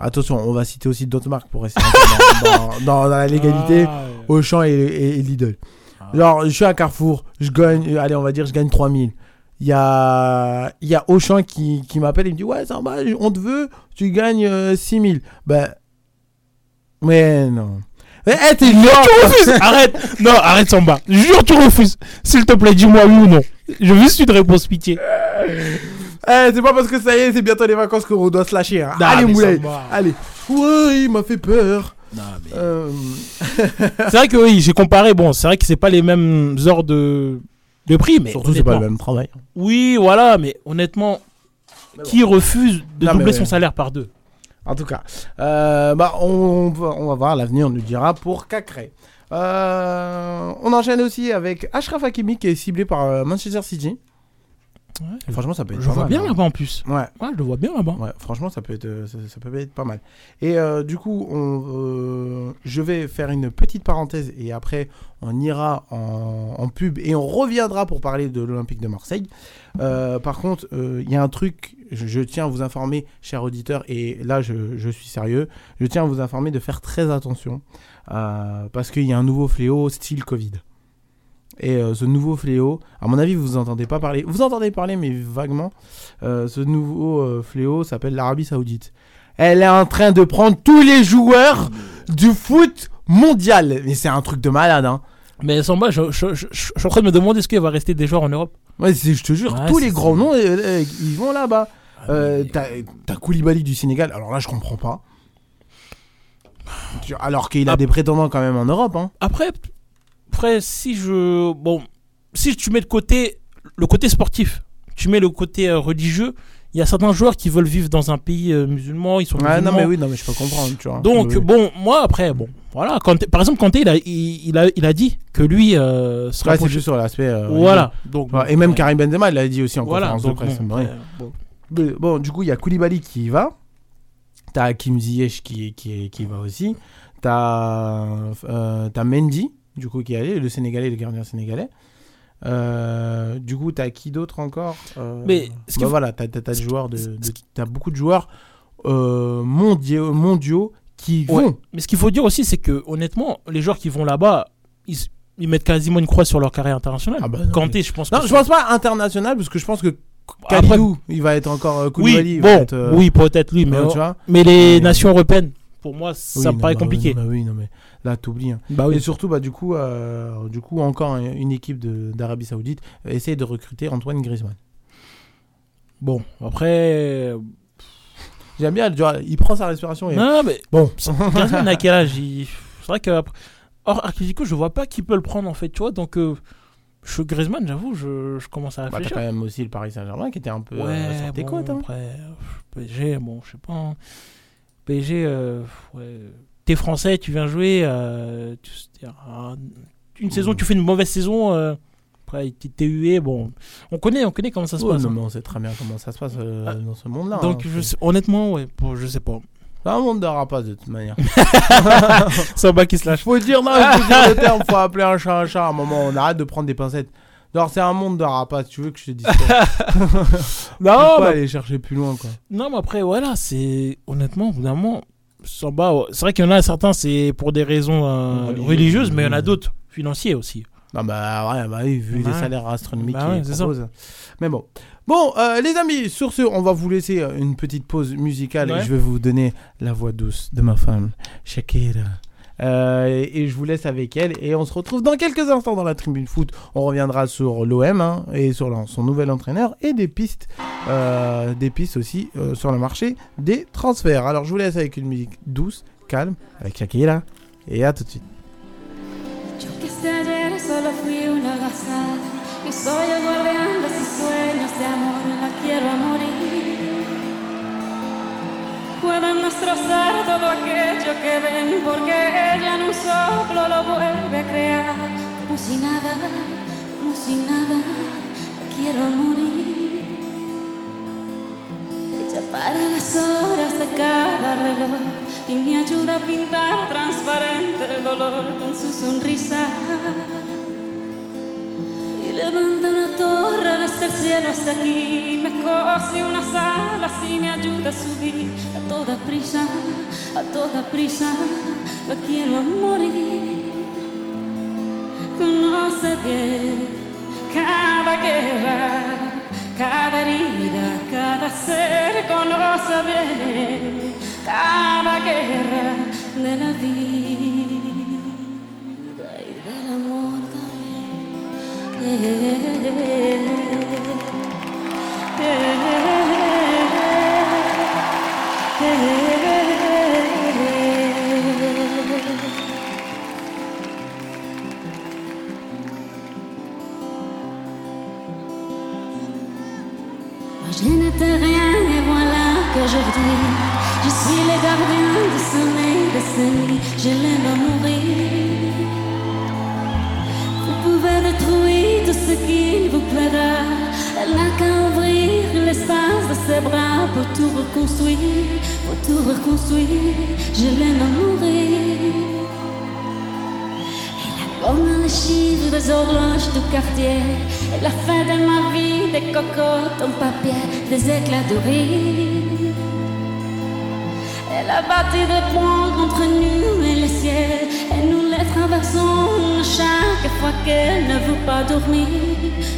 Attention, on va citer aussi d'autres marques pour rester dans, dans- dans- dans la légalité. Ah, Auchan et, et- et Lidl. Ah. Genre, je suis à Carrefour, je gagne, euh, allez, on va dire, je gagne 3000. Il y a, il y a Auchan qui, qui m'appelle et me dit Ouais, ça va, on te veut, tu gagnes euh, 6000. Ben. Mais non. Eh, t'es noir Tu refuses Arrête Non, arrête Samba. Jure, tu refuses. S'il te plaît, dis-moi oui ou non. Je veux juste une réponse pitié. Eh, c'est pas parce que ça y est, c'est bientôt les vacances qu'on doit se lâcher. hein. Non, allez, Moulay. Allez. Ouais, il m'a fait peur. Mais- Euh, C'est vrai que oui, j'ai comparé. Bon, c'est vrai que c'est pas les mêmes heures de, de prix, mais. Surtout, c'est pas le même travail. Oui, voilà, mais honnêtement, qui refuse de Non, doubler ouais. son salaire par deux? En tout cas, euh, bah, on, va- on voir, l'avenir nous dira pour Cacré. Euh, on enchaîne aussi avec Ashraf Hakimi qui est ciblé par euh, Manchester City. Franchement, ça peut être Je pas vois mal, bien hein. là-bas en plus. Ouais, Ouais, je le vois bien là-bas. ouais, franchement, ça peut être, euh, ça, ça peut être pas mal. Et euh, du coup, on, euh, je vais faire une petite parenthèse et après, on ira en, en pub et on reviendra pour parler de l'Olympique de Marseille. Euh, par contre, il y a un truc, je, je tiens à vous informer, chers auditeurs, et là, je, je suis sérieux, je tiens à vous informer de faire très attention parce qu'il y a un nouveau fléau style Covid. Et euh, ce nouveau fléau, à mon avis, vous entendez pas parler. Vous entendez parler, mais vaguement. Euh, ce nouveau euh, fléau s'appelle l'Arabie Saoudite. Elle est en train de prendre tous les joueurs du foot mondial. Mais c'est un truc de malade, hein. Mais Samba, je, je, je- je suis en train de me demander est-ce qu'il va rester des joueurs en Europe Ouais, je te jure, Ouais, tous les grands noms, ils vont là-bas. Euh, mais- T'as Koulibaly du Sénégal. Alors là, je comprends pas. Alors qu'il a Ah. des prétendants quand même en Europe, hein. Après, après, si je. Bon, si tu mets de côté le côté sportif, tu mets le côté euh, religieux, il y a certains joueurs qui veulent vivre dans un pays euh, musulman, ils sont non, musulmans. mais oui, non, mais je peux comprendre, tu vois. Donc Oui, oui. bon, moi après, bon, voilà. Kanté- par exemple, Kanté, il a, il, il a, il a dit que lui euh, Ouais, c'est juste sur l'aspect. euh, Voilà. Donc et même Karim Benzema, il l'a dit aussi en voilà. conférence de presse. bon, du coup, il y a Koulibaly qui y va. T'as Hakim Ziyech qui, qui, qui y va aussi. T'as euh, t'as Mendy, du coup, qui allé, le Sénégalais, le gardien sénégalais. Euh, du coup, t'as qui d'autre encore Euh, Mais ce bah faut- voilà, t'as des joueurs de, beaucoup de joueurs euh, mondiaux, mondiaux qui Ouais. vont. Mais ce qu'il faut dire aussi, c'est que honnêtement, les joueurs qui vont là-bas, ils, ils mettent quasiment une croix sur leur carrière internationale. Ah bah non, Kanté, je pense. Non, que je c'est- pense pas international parce que je pense que Après- Kalidou, il va être encore euh, Koulibaly. Oui, bon, être, oui, peut-être lui, mais, tu vois. mais les Mais- nations européennes, pour moi, Oui, ça me non, paraît bah, compliqué. non, oui, non, mais là, t'oublies. hein. Bah Et surtout, bah, du coup, euh, du coup, encore une équipe d'Arabie Saoudite essaye de recruter Antoine Griezmann. Bon, après. J'aime bien, il prend sa respiration et Non, mais bon. Griezmann à quel âge? Il- C'est vrai que. Or, Atletico, je vois pas qui peut le prendre en fait, tu vois. Donc, euh, je Griezmann, j'avoue, je, je commence à Bah, t'as réfléchir. quand même aussi le Paris Saint-Germain qui était un peu euh, ouais, sur tes bon, côtes. hein. après, euh, PSG, bon, je sais pas. hein. PSG, euh, ouais. T'es français, tu viens jouer. euh, tu- c'est-à-dire, un- une saison, tu fais une mauvaise saison. euh, après, t'es hué. Bon, on connaît, on connaît comment ça se Ouais, passe. non, hein. mais on sait très bien comment ça se passe euh, Ah. dans ce monde-là. Donc, hein. je sais- honnêtement, ouais, bon, je sais pas. C'est un monde de rapaces de toute manière. Samba qui se lâche. faut dire, non, il faut dire le terme, faut appeler un chat un chat. À un moment, on arrête de prendre des pincettes. Alors, c'est un monde de rapaces, tu veux que je te dise Non, Faut pas bah, aller chercher plus loin, quoi. non, mais après, voilà, c'est honnêtement, évidemment, Samba, c'est vrai qu'il y en a certains, c'est pour des raisons euh, Religieuses. religieuses, mais il y en a d'autres financiers aussi. Non, bah, ouais, bah oui, vu Bah les salaires astronomiques Bah ouais, ça. Mais bon. Bon, euh, les amis, sur ce, on va vous laisser euh, une petite pause musicale et je vais vous donner la voix douce de ma femme, Shakira. Euh, et, je vous laisse avec elle et on se retrouve dans quelques instants dans la tribune foot. On reviendra sur l'OM hein, et sur son nouvel entraîneur et des pistes, euh, des pistes aussi euh, sur le marché des transferts. Alors je vous laisse avec une musique douce, calme, avec Shakira et à tout de suite. Pueden destrozar todo aquello que ven porque ella en un soplo lo vuelve a crear. Como si nada, como si nada, quiero morir. Ella para las horas de cada reloj y me ayuda a pintar transparente el dolor con su sonrisa. Y levanta una torre desde el cielo hasta aquí, me cose unas alas y me ayuda a subir. A toda prisa, a toda prisa, la quiero morir. Conoce bien cada guerra, cada herida, cada ser. Conoce bien cada guerra de la vida Je n'étais rien et voilà qu'aujourd'hui Je suis le gardien du sommeil de ces Je l'aime à mourir pouvez détruire tout ce qu'il vous plaira Elle n'a qu'à ouvrir l'espace de ses bras Pour tout reconstruire, pour tout reconstruire Je l'aime à mourir comme les des horloges du quartier. Elle a fait de ma vie des cocottes en papier, des éclats de rire. Elle a bâti des ponts entre nous et le ciel. Et nous les traversons chaque fois qu'elle ne veut pas dormir.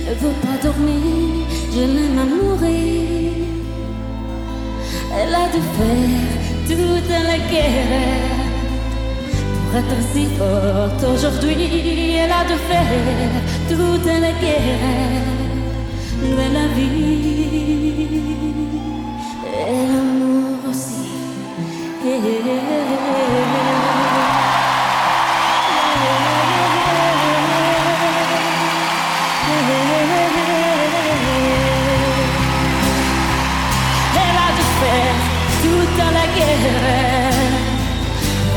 Ne veut pas dormir, je l'aime à mourir. Elle a dû faire toute la guerre pour être si forte aujourd'hui, elle a de faire toute la guerre de la vie aussi. Pour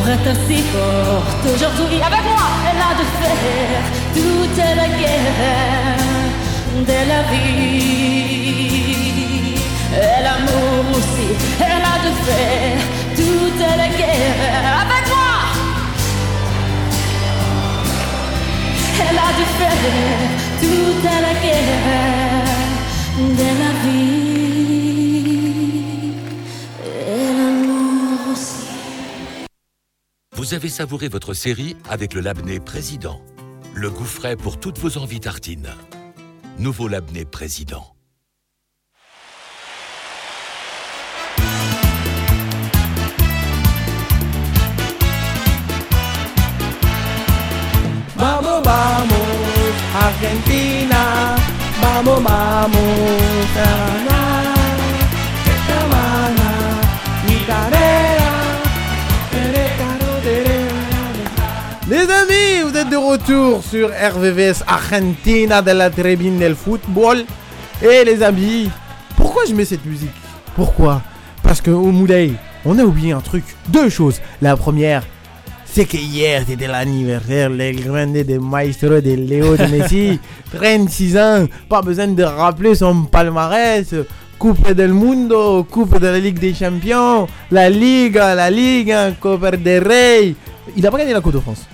être si forte aujourd'hui avec moi. Elle a de faire toute la guerre de la vie. Et l'amour aussi. Elle a de faire toute la guerre avec moi. Elle a de faire toute la guerre de la vie. Et l'amour aussi. Vous avez savouré votre série avec le Labné Président. Le goût frais pour toutes vos envies tartines. Nouveau Labné Président. Vamos, Argentina. Vamos, vamos, Les amis, vous êtes de retour sur RVVS Argentina de la tribune del football. Et les amis, pourquoi je mets cette musique? Pourquoi? Parce que au on a oublié un truc. Deux choses. La première, c'est que hier c'était l'anniversaire, le grande de maestro de Léo de Messi. 36 ans, pas besoin de rappeler son palmarès. Coupe del Mundo, Coupe de la Ligue des Champions, la Liga, la Liga, Copa del Rey. Il a pas gagné la Coupe de France.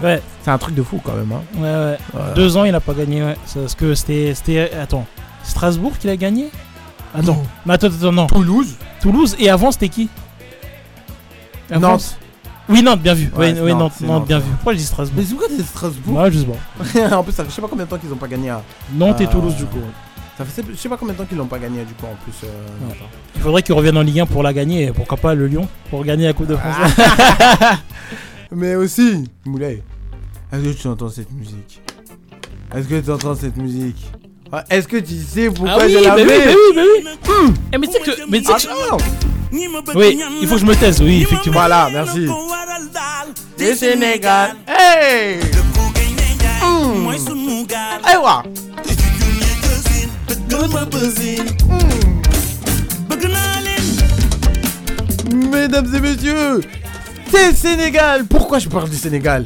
Ouais, C'est un truc de fou quand même. Hein. ouais, ouais. Deux ans, il a pas gagné. Ouais. Parce que c'était. c'était attends. Strasbourg qu'il a gagné? Attends. Non. Mais attends, attends, non. Toulouse Toulouse. Et avant, c'était qui? Avant Nantes. Oui, Nantes, bien vu. Ouais, oui, Nantes, Nantes, c'est Nantes, Nantes, bien vu. Pourquoi je dis Strasbourg Mais c'est quoi c'est Strasbourg Ouais, pas. En plus, ça fait je sais pas combien de temps qu'ils ont pas gagné. à- Nantes et Euh, Toulouse, du coup. Ça fait je sais pas combien de temps qu'ils l'ont pas gagné du coup en plus. euh, Ouais. Il faudrait qu'ils reviennent en Ligue 1 pour la gagner. Et pourquoi pas le Lyon pour gagner la Coupe de France Mais aussi, Moulay, est-ce que tu entends cette musique? Est-ce que tu entends cette musique? Ah, Est-ce que tu sais pourquoi Ah oui, je la bah oui, bah oui, bah oui. Eh, mais tu sais que. Mais tu sais que- Attends Oui, il faut que je me taise, oui, effectivement. Voilà, merci. Le Sénégal. Hey Hmm. Aywa Hmm. Mesdames et messieurs, c'est le Sénégal Pourquoi je parle du Sénégal?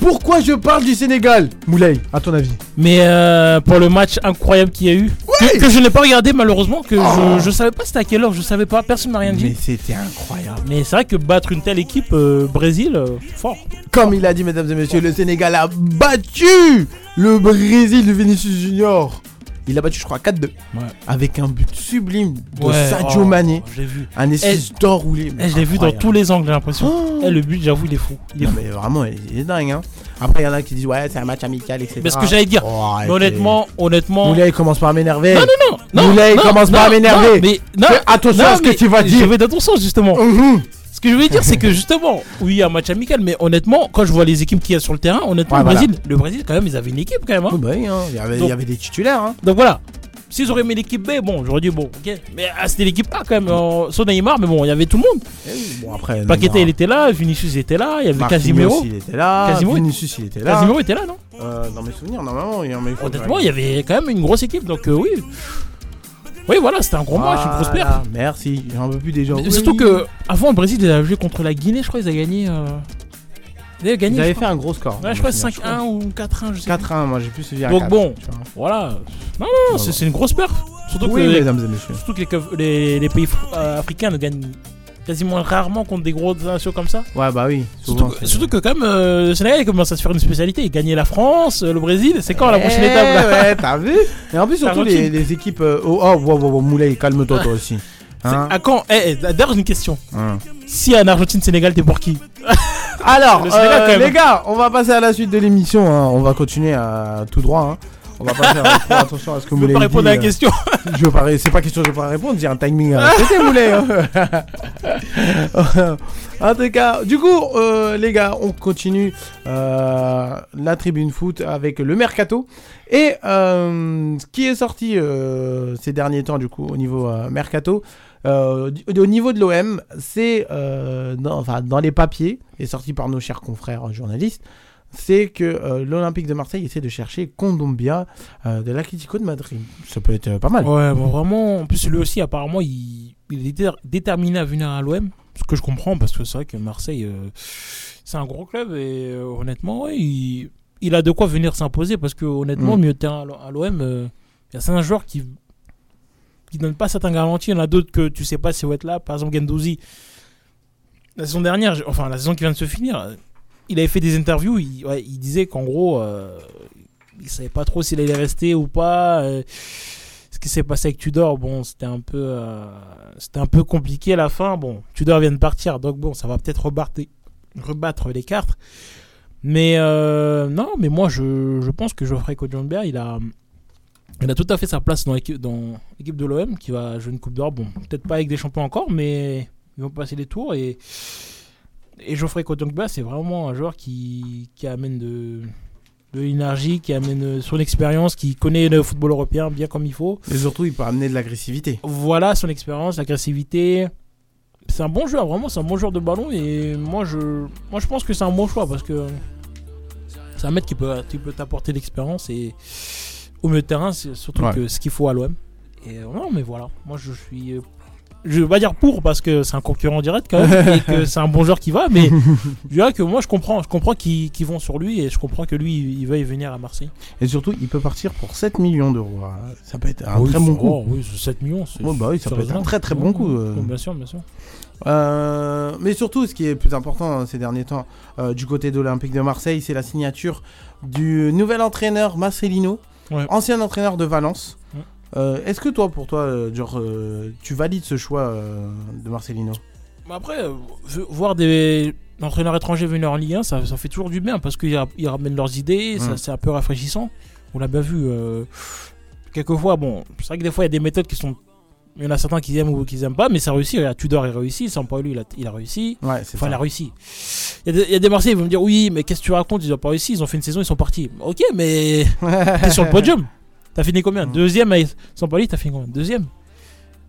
Pourquoi je parle du Sénégal? Moulay, à ton avis Mais euh, pour le match incroyable qu'il y a eu, que, que je n'ai pas regardé malheureusement, que je, je savais pas c'était à quelle heure, je savais pas, personne m'a rien Oh. Mais dit. c'était incroyable. Mais c'est vrai que battre une telle équipe, euh, Brésil, euh, fort. Comme il a dit, mesdames et messieurs, le Sénégal a battu le Brésil de Vinicius Junior. Il a battu, je crois, 4-2. Ouais. Avec un but sublime de Ouais, Sadio oh, Mané. Je vu. Un d'enroulé. Eh, je l'ai vu dans tous les angles, j'ai l'impression. Oh. Eh, le but, j'avoue, il est fou. Il est Non, fou. mais vraiment, il est dingue. Hein. Après, il y en a qui disent, ouais, c'est un match amical, etc. Mais ce que j'allais dire, Oh, Mais honnêtement, honnêtement. Moulay, il commence par m'énerver. Non, non, non. Moulay, commence à m'énerver. Mais non, attention à ce que tu vas Je dire. vais dans ton sens, justement. Ce que je veux dire, c'est que justement, oui, un match amical, mais honnêtement, quand je vois les équipes qu'il y a sur le terrain, honnêtement, Ouais, le, voilà. Brésil, le Brésil, quand même, ils avaient une équipe quand même. hein. Oh, bah oui, hein. il, y avait, il Donc- y avait des titulaires. Hein. Donc voilà. S'ils auraient mis l'équipe B, bon, j'aurais dit bon, ok. Mais ah, c'était l'équipe A quand même, euh, Neymar, mais bon, il y avait tout le monde. Eh Bon, après, Paqueta, il était là, Vinicius était là, il y avait Casimiro. il était là. Casimiro, Vinicius, il était là. Casimiro était là, non? Euh, dans mes souvenirs, normalement, il y en a. Honnêtement, il y avait quand même une grosse équipe, donc euh, oui. Oui, voilà, c'était un gros match, une grosse perte. Merci, j'en veux plus des gens. Mais Surtout que avant le Brésil, ils avaient joué contre la Guinée, je crois, ils avaient gagné. euh, Ils avaient gagné. Ils je avaient crois. fait un gros score. Ouais, je crois 5-1 ou 4-1, je sais 4-1, moi j'ai plus suivi à Donc 4, bon. tu vois. Voilà. Non, non, c'est c'est une grosse perte. Surtout Oui, que, mesdames et messieurs. surtout que les, les- les pays fr- euh, africains ne gagnent quasiment rarement contre des grosses nations comme ça. Ouais, bah oui. Surtout, que- surtout que quand même, euh, le Sénégal il commence à se faire une spécialité. Gagner la France, euh, le Brésil, c'est quand la prochaine Eh étape là Ouais, t'as vu Et en plus, surtout les, équipes. euh, oh, oh, wow, wow, wow, Moulay, calme-toi toi aussi. Hein À quand Eh, eh, D'ailleurs, j'ai une question. Hein. Si en Argentine-Sénégal, t'es pour qui Alors, Le Sénégal, euh, les gars, on va passer à la suite de l'émission. hein. On va continuer à tout droit. On va pas faire trop attention à ce que Je veux pas répondre dit, à la question. Je veux pas, c'est pas question, je veux pas répondre, j'ai un timing à respecter, Moulay. hein. en tout cas, du coup, euh, les gars, on continue euh, la tribune foot avec le mercato. Et euh, ce qui est sorti ces derniers temps, du coup, au niveau mercato, euh, au niveau de l'OM, c'est euh, dans, enfin, dans les papiers, et sorti par nos chers confrères journalistes, c'est que euh, l'Olympique de Marseille essaie de chercher Condombia euh, de l'Atlético de Madrid. Ça peut être euh, pas mal. Ouais, bon, vraiment. En plus, lui aussi, apparemment, il, il est déter- déterminé à venir à l'OM. Ce que je comprends, parce que c'est vrai que Marseille, euh, c'est un gros club et honnêtement, ouais, il, il a de quoi venir s'imposer parce que honnêtement, Mm. mieux de terrain à l'O- à l'OM, il y a certains joueurs qui qui donnent pas certaines garanties. Il y en a d'autres que tu sais pas si vont être là. Par exemple, Gendouzi, la saison dernière, enfin la saison qui vient de se finir, il avait fait des interviews. Il, disait qu'en gros, euh, il savait pas trop s'il allait rester ou pas. euh, ce qui s'est passé avec Tudor, bon, c'était un peu, euh, c'était un peu compliqué à la fin. Bon, Tudor vient de partir, donc bon, ça va peut-être rebattre, les cartes. Mais euh, non, mais moi, je, je pense que Geoffrey Kodjongber, il a, il a tout à fait sa place dans l'équipe, dans l'équipe de l'OM qui va jouer une Coupe d'Or. Bon, peut-être pas avec des champions encore, mais ils vont passer les tours et et Geoffrey Kodjongber, c'est vraiment un joueur qui, qui amène de de l'énergie, qui amène euh, son expérience, qui connaît le football européen bien comme il faut. Et surtout, il peut amener de l'agressivité. Voilà son expérience, l'agressivité. C'est un bon joueur, vraiment, c'est un bon joueur de ballon. Et moi, je, moi, je pense que c'est un bon choix parce que c'est un mec qui peut, qui peut t'apporter l'expérience. Et au milieu de terrain, c'est surtout Ouais. que ce qu'il faut à l'OM. Et euh, non, mais voilà, moi, je suis. Je vais pas dire pour parce que c'est un concurrent direct quand même et que c'est un bon joueur qui va, mais je dirais que moi je comprends, je comprends qu'ils vont sur lui et je comprends que lui il veuille venir à Marseille. Et surtout, il peut partir pour 7 millions d'euros. Ça peut être un Oui, très bon coup. oh, oui, c'est 7 millions. c'est- Ouais, bah oui, ça peut être un très, très bon coup, euh. Bien sûr, bien sûr. Euh, mais surtout, ce qui est plus important hein, ces derniers temps euh, du côté de l'Olympique de Marseille, c'est la signature du nouvel entraîneur Marcelino, Ouais. ancien entraîneur de Valence. Euh, Est-ce que toi, pour toi, euh, genre, euh, tu valides ce choix de Marcelino? Après, voir des entraîneurs étrangers venir en Ligue 1, ça, ça fait toujours du bien parce qu'ils ra- ils ramènent leurs idées, ça Mm. c'est un peu rafraîchissant. On l'a bien vu. quelquefois, bon, c'est vrai que des fois il y a des méthodes qui sont. Il y en a certains qui aiment ou qui aiment pas, mais ça réussit. Regarde, Tudor il réussit, Sampaoli il a, il a réussi. Ouais, c'est Enfin, il a ça. réussi. Il y, a des- il y a des Marseillais qui vont me dire Oui, mais qu'est-ce que tu racontes? Ils ont pas réussi, ils ont fait une saison, ils sont partis. Ok, mais t'es sur le podium. T'as fini combien Mm. Deuxième avec Sampaoli, t'as fini combien Deuxième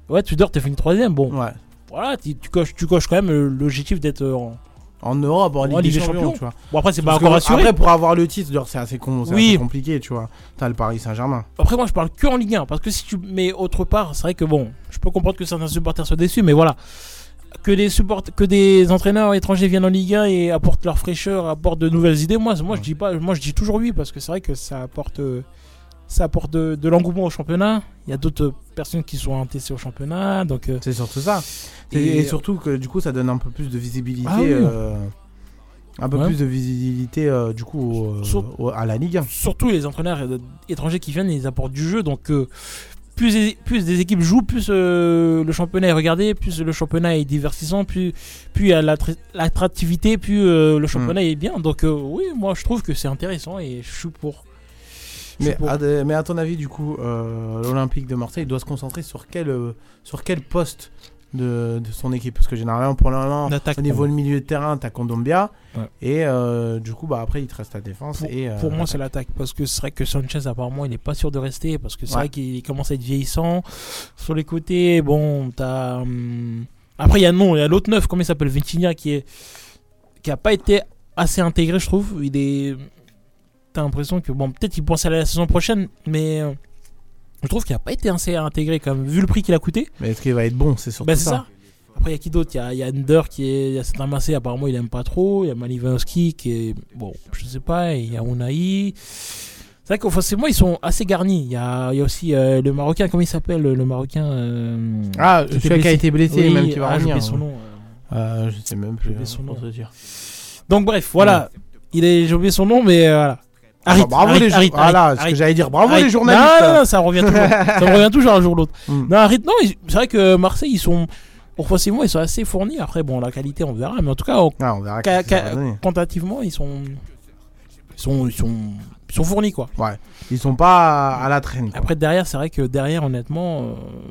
Ouais, Tudor, t'as fini troisième. Bon, Ouais. voilà, tu, tu coches, tu coches quand même euh, l'objectif d'être euh, en. En Europe, en Ligue, En Ligue des des Champions, tu vois. Bon, après, c'est pas encore assuré. Après, pour avoir le titre, c'est assez, con, c'est Oui. assez compliqué, tu vois. T'as le Paris Saint-Germain. Après, moi, je parle que en Ligue 1. Parce que si tu mets autre part, c'est vrai que bon, je peux comprendre que certains supporters soient déçus, mais voilà. Que des, support... que des entraîneurs étrangers viennent en Ligue 1 et apportent leur fraîcheur, apportent de nouvelles idées, moi, moi, je dis pas, moi je dis toujours oui parce que c'est vrai que ça apporte, euh, ça apporte de, de l'engouement au championnat. Il y a d'autres personnes qui sont intéressées au championnat, donc euh, C'est surtout ça. Et, surtout que du coup, ça donne un peu plus de visibilité. Ah oui. euh, un peu Ouais. plus de visibilité euh, du coup Sur- à la Ligue 1. surtout les entraîneurs étrangers qui viennent, ils apportent du jeu. Donc, plus, plus des équipes jouent, plus le championnat est regardé, plus le championnat est divertissant, plus, plus il y a l'attra- l'attractivité, plus le championnat est bien. Donc, oui, moi je trouve que c'est intéressant et je suis pour. Mais pour. à, de- mais à ton avis, du coup, euh, l'Olympique de Marseille doit se concentrer sur quel, euh, sur quel poste de, de son équipe? Parce que généralement, pour l'instant, au niveau du milieu de terrain, t'as Kondombia. Ouais. Et euh, du coup, bah, après, il te reste la défense. Pour, et, pour moi, c'est l'attaque. Parce que c'est vrai que Sanchez, apparemment, il n'est pas sûr de rester. Parce que c'est Ouais. vrai qu'il commence à être vieillissant. Sur les côtés, bon, t'as. hum, Après, il y a non, il y a l'autre neuf, comment il s'appelle? Vitinha, qui est qui a pas été assez intégré, je trouve. Il est. T'as l'impression que, bon, peut-être qu'il pense à la saison prochaine, mais. euh, Je trouve qu'il a pas été assez intégré, quand même, vu le prix qu'il a coûté. Mais est-ce qu'il va être bon? C'est surtout Bah, c'est ça. ça. Après, il y a qui d'autre? Il y a, il y a Ender qui est. Il y a apparemment, il aime pas trop. Il y a Malinovski qui est. Bon, je sais pas. Il y a Unai. C'est vrai forcément, ils sont assez garnis. Il y a, il y a aussi euh, le Marocain, comment il s'appelle Le Marocain. euh, Ah, celui qui a été blessé Oui, même qui va ah, revenir. son nom. euh. Euh, je sais même plus. Hein, son pour nom. te dire. Donc, bref, voilà. Il est, j'ai oublié son nom, mais voilà. Ah, bah, bravo les journalistes. Voilà, ce que j'allais dire. Bravo les journalistes. Non, non, non, ça revient toujours. ça me revient toujours un jour ou l'autre. Mm. Non, Harit, non, c'est vrai que Marseille, ils sont. Offensivement, ils sont assez fournis. Après, bon, la qualité, on verra. Mais en tout cas, Ah, on verra Ca- ca- quantitativement, ils sont. Ils sont, ils sont, ils sont fournis quoi. Ouais. Ils sont pas à la traîne. quoi. Après derrière, c'est vrai que derrière, honnêtement, euh,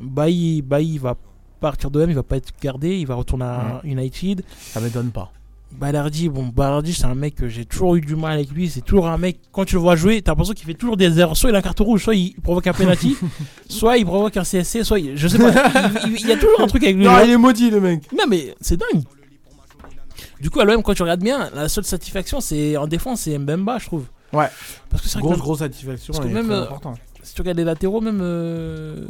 Bailly, Bailly va partir de même, il va pas être gardé, il va retourner à United. Ça m'étonne pas. Balardi, bon, Balardi, c'est un mec que j'ai toujours eu du mal avec lui. C'est toujours un mec, quand tu le vois jouer, t'as l'impression qu'il fait toujours des erreurs. Soit il a un carton rouge, soit il provoque un penalty, soit il provoque un CSC, soit il- je sais pas. il, il- il y a toujours un truc avec lui. Non, il est maudit le mec. Non, mais c'est dingue. Du coup, à l'OM, quand tu regardes bien, la seule satisfaction, c'est en défense, c'est Mbemba, je trouve. Ouais. Parce que c'est Grosse, même- grosse satisfaction. Parce que même, euh, important. si tu regardes les latéraux, même. euh,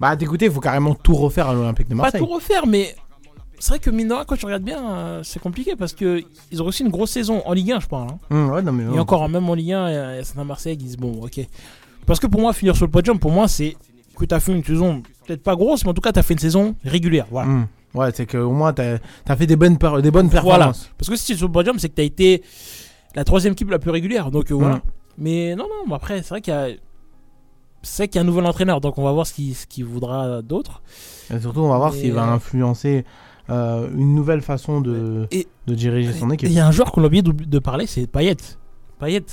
Bah, écoutez, il faut carrément tout refaire à l'Olympique de pas Marseille. tout refaire, mais c'est vrai que mine de rien, quand tu regardes bien, euh, c'est compliqué parce que ils ont aussi une grosse saison en Ligue 1, je parle. hein. Hum, ouais, non, mais, Et encore, même en Ligue 1, euh, Saint-Marseille, ils disent bon, ok. Parce que pour moi, finir sur le podium, pour moi, c'est que tu as fait une saison, peut-être pas grosse, mais en tout cas, tu as fait une saison régulière. Voilà. Hum. Ouais, c'est qu'au moins, t'as as fait des bonnes, des bonnes Voilà. performances. Parce que si tu es sur le podium, c'est que tu as été la troisième équipe la plus régulière. Donc euh, voilà. Mm. Mais non, non, mais après, c'est vrai qu'il y a. C'est qu'il y a un nouvel entraîneur, donc on va voir ce qu'il ce voudra d'autre. Et surtout, on va voir s'il va euh, influencer euh, une nouvelle façon de, Et- de diriger son équipe. Il y a un joueur qu'on a oublié de, de parler, c'est Payet. Payet.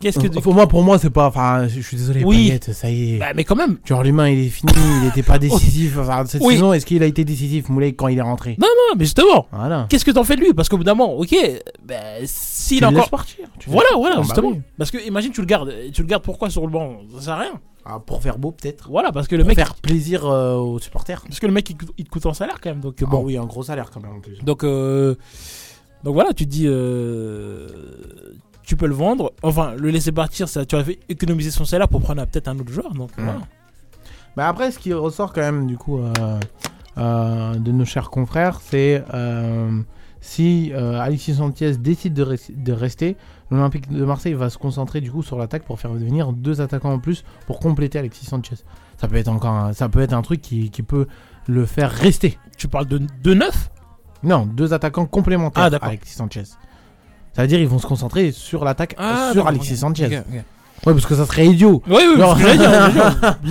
Qu'est-ce que. Pour moi, pour moi, c'est pas. Enfin, je suis désolé, Oui. Payet, ça y est. Bah, mais quand même. Genre, l'humain, il est fini, il était pas décisif. Enfin, cette Oui. saison, est-ce qu'il a été décisif, Moulay, quand il est rentré? Non, non, mais justement. Voilà. Qu'est-ce que t'en fais de lui? Parce qu'au bout d'un moment, ok, bah, s'il a encore. partir. tu Voilà, voilà, Ah, bah justement. oui. Parce que imagine, tu le gardes. Tu le gardes pourquoi sur le banc? Ça sert à rien. Ah, pour faire beau, peut-être. Voilà, parce que le Pour mec. faire plaisir euh, aux supporters. Parce que le mec, il, te coûte en salaire quand même. Donc, Bon, bon. oui, un gros salaire quand même en plus. Donc, euh, donc voilà, tu te dis, euh, tu peux le vendre. Enfin, le laisser partir, ça, tu vas économiser son salaire pour prendre peut-être un autre joueur. Donc voilà. Bah après, ce qui ressort quand même du coup euh, euh, de nos chers confrères, c'est si euh, Alexis Sanchez décide de, res- de rester, l'Olympique de Marseille va se concentrer du coup sur l'attaque pour faire venir deux attaquants en plus pour compléter Alexis Sanchez. Ça peut être encore, un, ça peut être un truc qui, qui peut le faire rester. Tu parles de, de neuf? Non, deux attaquants complémentaires Ah, à d'accord. Alexis Sanchez. Ça veut dire ils vont se concentrer sur l'attaque sur Ah, d'accord, Alexis Sanchez. ok, ok. Ouais, parce que ça serait idiot. Oui, oui.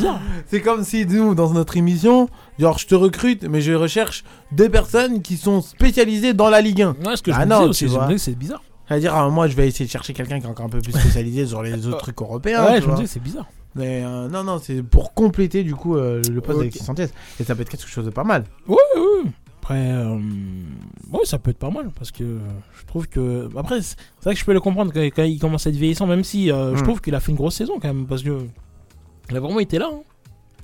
C'est comme si nous, dans notre émission, genre je te recrute, mais je recherche des personnes qui sont spécialisées dans la Ligue 1. Ouais, ce que je Ah me non, disais aussi, c'est bizarre. C'est-à-dire, euh, moi, je vais essayer de chercher quelqu'un qui est encore un peu plus spécialisé sur les autres trucs européens. ouais, tu je me vois. que c'est bizarre. Mais euh, non, non, c'est pour compléter du coup euh, le poste d'Alexis Sanchez. Et ça peut être quelque chose de pas mal. Oui, oui. Après, euh, ouais, ça peut être pas mal parce que je trouve que. Après, c'est vrai que je peux le comprendre quand, il commence à être vieillissant, même si euh, je Hmm. trouve qu'il a fait une grosse saison quand même parce que. Il a vraiment été là. hein.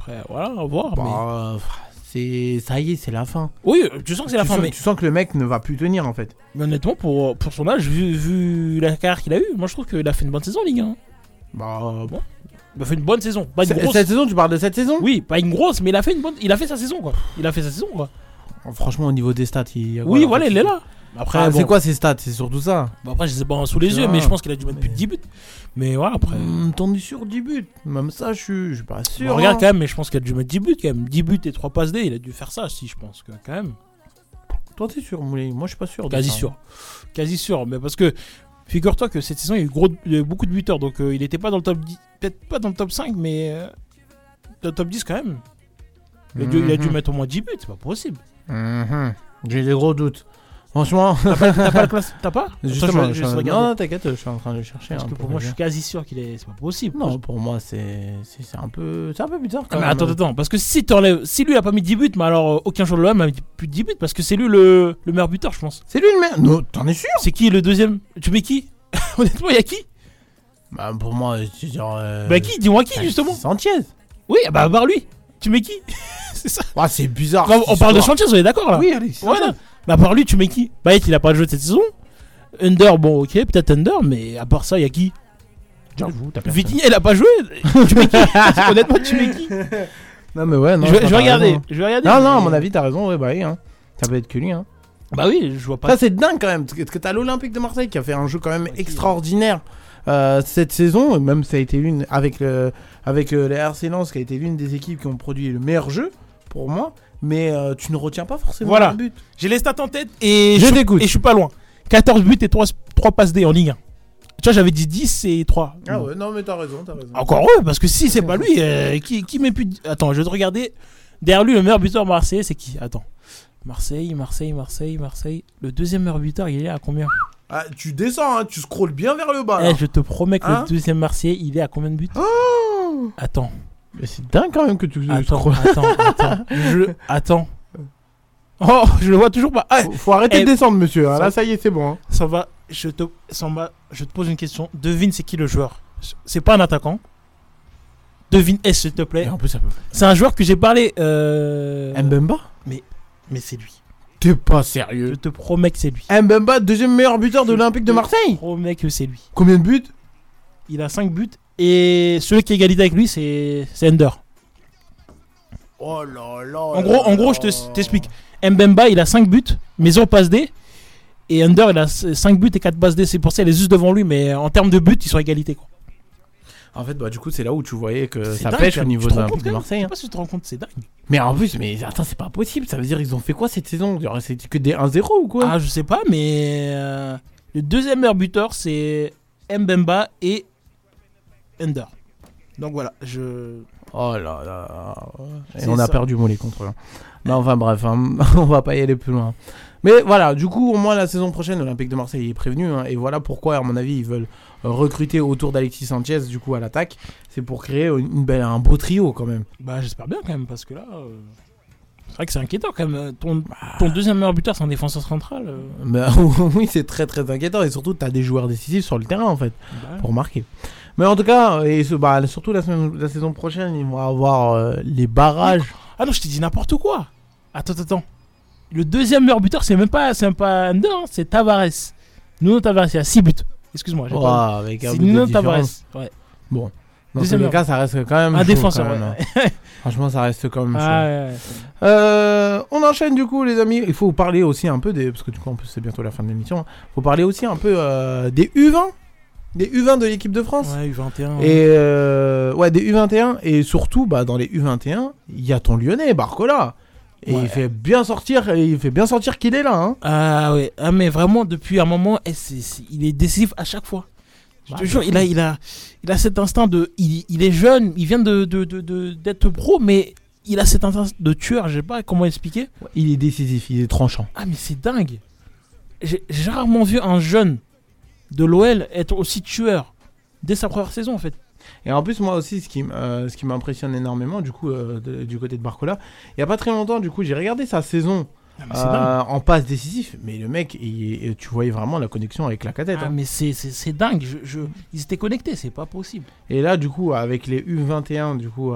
Après, voilà, on va voir. Bah, c'est ça y est, c'est la fin. Oui, tu sens que c'est la tu, fin, sens, mais, tu sens que le mec ne va plus tenir en fait. mais honnêtement, pour, pour son âge, vu, vu la carrière qu'il a eue, moi je trouve qu'il a fait une bonne saison Ligue 1. Bah, bon. Il a fait une bonne saison. Pas une C- grosse. Cette saison, tu parles de cette saison? Oui, pas une grosse, mais il a fait une bonne. Il a fait sa saison quoi. Il a fait sa saison quoi. Franchement, au niveau des stats, il y a quoi, Oui, voilà, il est là. Après, Ah, bon, C'est quoi ses stats? C'est surtout ça. bon, après, je sais pas sous les yeux, mais je pense qu'il a dû mettre mais- plus de 10 buts. Mais voilà, après. Hmm, T'en es sûr 10 buts? Même ça, je suis, je suis pas sûr. Bon, regarde hein. quand même, mais je pense qu'il a dû mettre 10 buts quand même. 10 buts et 3 passes D, il a dû faire ça si, je pense que quand même. Toi, t'es sûr, Moulay Moi, je suis pas sûr. Quasi sûr. Quasi sûr. Mais parce que, figure-toi que cette saison, il y a eu, gros, il y a eu beaucoup de buteurs. Donc euh, il était pas dans le top 10. Peut-être pas dans le top 5, mais. euh, dans le top 10 quand même. Il a, dû, il a dû Mhm. mettre au moins 10 buts, c'est pas possible. Mhm. J'ai des gros doutes. Franchement, T'as pas la classe T'as pas justement, Attends, je je je non, t'inquiète, je suis en train de le chercher. Parce que pour moi, je suis quasi sûr qu'il est. C'est pas possible. Non, pour moi, c'est c'est c'est un peu, c'est un peu bizarre. Ah, Quand mais même. attends, attends, parce que si t'enlèves, si lui a pas mis 10 buts, mais alors euh, aucun joueur de l'OM a mis plus de 10 buts, parce que c'est lui le, le meilleur buteur, je pense. C'est lui le meilleur. Non, t'en es sûr? C'est qui le deuxième? Tu mets qui? Honnêtement, il y a qui? Bah, pour moi, c'est genre. euh, Bah qui? Dis-moi qui, justement Sanchez. Oui, bah à part lui. Tu mets qui? C'est ça. Ah, c'est bizarre. Non, on parle de. Sanchez, on est d'accord là Oui. Voilà. Bah à part lui, tu mets qui? Bah il a pas joué cette saison. Under, bon, ok, peut-être Under, mais à part ça, il y a qui? J'avoue, t'as. Vitinha, il a pas joué? Tu mets qui? Honnêtement, tu mets qui? Non, mais ouais, non. Je vais t'as je vais regarder. raison. Je vais regarder. Non, non, à mon avis, t'as raison. Ouais, bah oui, hein. Ça peut être que lui, hein. Bah oui, je vois pas. Ça, c'est dingue quand même. Parce que t'as l'Olympique de Marseille qui a fait un jeu quand même extraordinaire euh, cette saison. Même ça a été l'une, avec, le, avec euh, les RC Lens, qui a été l'une des équipes qui ont produit le meilleur jeu pour moi. Mais euh, tu ne retiens pas forcément Voilà. le but. J'ai les stats en tête et Je suis- t'écoute. Et je suis pas loin. 14 buts et 3, 3 passes D en Ligue 1. Tu vois, j'avais dit 10 et 3. Ah ouais, non, mais t'as raison, t'as raison. Encore eux, parce que si c'est pas lui, euh, qui, qui met plus de... Attends, je vais te regarder. Derrière lui, le meilleur buteur marseillais, c'est qui? Attends. Marseille, Marseille, Marseille, Marseille. Le deuxième meilleur buteur, il est à combien? Ah, tu descends, hein, tu scrolles bien vers le bas. Eh, je te promets que Hein? le deuxième marseillais, il est à combien de buts? Oh Attends, Mais c'est dingue quand même que tu attends, attends, attends. Je... Attends. Oh, je le vois toujours pas. Ah, Faut, faut arrêter Eh, de descendre, monsieur. hein. ça- Là, ça y est, c'est bon. hein. Ça va, je te, ça va- je te pose une question. Devine c'est qui le joueur. C'est pas un attaquant. Devine, est s'il te plaît. Et en plus, ça peut. C'est un joueur que j'ai parlé. Euh... Mbemba Mais c'est lui. T'es pas Je sérieux. te promets que c'est lui. Mbemba, deuxième meilleur buteur de l'Olympique de Je te Marseille. promets que c'est lui. Combien de buts? Il a 5 buts. Et celui qui est égalité avec lui, c'est Ender. Oh là là. En gros, en gros, je te- t'explique. Mbemba, il a 5 buts, mais 0 passe D. Et Under, il a 5 buts et 4 passes D. C'est pour ça qu'il est juste devant lui, mais en termes de buts, ils sont à égalité. Quoi. En fait, bah, du coup, c'est là où tu voyais que C'est ça dingue, pêche quand au même. niveau Tu de l'Olympique quand même Marseille. Je sais hein. pas si tu te rends compte, c'est dingue. Mais en plus, mais attends, c'est pas possible. Ça veut dire ils ont fait quoi cette saison? Genre, C'était que des 1-0 ou quoi? Ah, je sais pas, mais euh, le deuxième meilleur buteur, c'est Mbemba et Under. Donc voilà, je. Oh là là. Et on a ça. perdu Mollet contre eux. Non, enfin bref, hein, on va pas y aller plus loin. Mais voilà, du coup, au moins la saison prochaine, l'Olympique de Marseille est prévenu. hein, et voilà pourquoi, à mon avis, ils veulent euh, recruter autour d'Alexis Sanchez, du coup, à l'attaque. C'est pour créer une belle, un beau trio quand même. Bah, j'espère bien quand même, parce que là. euh, C'est vrai que c'est inquiétant quand même. Ton, ton deuxième meilleur buteur, c'est un défenseur central. euh, Mais, oui, c'est très très inquiétant. Et surtout, tu as des joueurs décisifs sur le terrain en fait. bah, pour marquer. Mais en tout cas, et ce, bah, surtout la, semaine- la saison prochaine, ils vont avoir euh, les barrages. Ah non, je t'ai dit n'importe quoi. Attends, attends, attends. Le deuxième meilleur buteur, c'est même pas, c'est même pas Under, hein, c'est Tavares. Nuno Tavares, il a 6 buts. Excuse-moi. j'ai Oh, pas- avec un C'est Nuno. Tavares. Ouais. Bon, dans tous les cas, ça reste quand même Un chaud, défenseur, quand ouais. même, hein. Franchement, ça reste quand même. Ah, ouais, ouais. Euh, on enchaîne du coup, les amis. Il faut parler aussi un peu des. Parce que du coup, en plus, c'est bientôt la fin de l'émission. Il faut parler aussi un peu euh, des U20. Des U20 de l'équipe de France. Ouais, U21. Et euh, ouais, des U21 et surtout bah, dans les U21, il y a ton Lyonnais Barcola. Et Ouais. il fait bien sortir, il fait bien sortir qu'il est là. Hein. Ah ouais, ah, mais vraiment depuis un moment, eh, il est décisif à chaque fois. Je te jure, il a, il a, il a cet instinct de, il, il est jeune, il vient de, de, de- de- d'être pro, mais il a cet instinct de tueur. Je sais pas comment expliquer. Il est décisif, il est tranchant. Ah mais c'est dingue. J'ai rarement vu un jeune de l'OL être aussi tueur dès sa première saison en fait. Et en plus, moi aussi, ce qui, euh, ce qui m'impressionne énormément du coup euh, de- du côté de Barcola, il y a pas très longtemps, du coup, j'ai regardé sa saison Ah, euh, en passe décisif. Mais le mec, il- il- tu voyais vraiment la connexion avec la cadette. Ah, hein. mais c'est, c'est, c'est dingue. Je, je- ils étaient connectés, c'est pas possible. Et là, du coup, avec les U21 du, coup,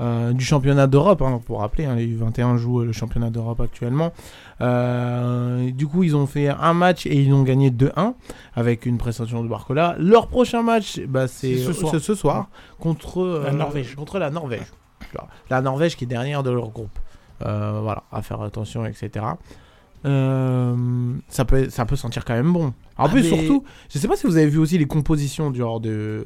euh, du championnat d'Europe, hein, pour rappeler, hein, les U21 jouent le championnat d'Europe actuellement. Euh, du coup, ils ont fait un match et ils ont gagné 2-1 avec une prestation de Barcola. Leur prochain match, bah, c'est ce soir. soir, ce soir contre, euh, La Norvège. contre la Norvège. La Norvège qui est dernière de leur groupe. Voilà, à faire attention, etc. Euh, ça, peut, ça peut sentir quand même bon. En Ah, plus, mais- surtout, je sais pas si vous avez vu aussi les compositions du genre de.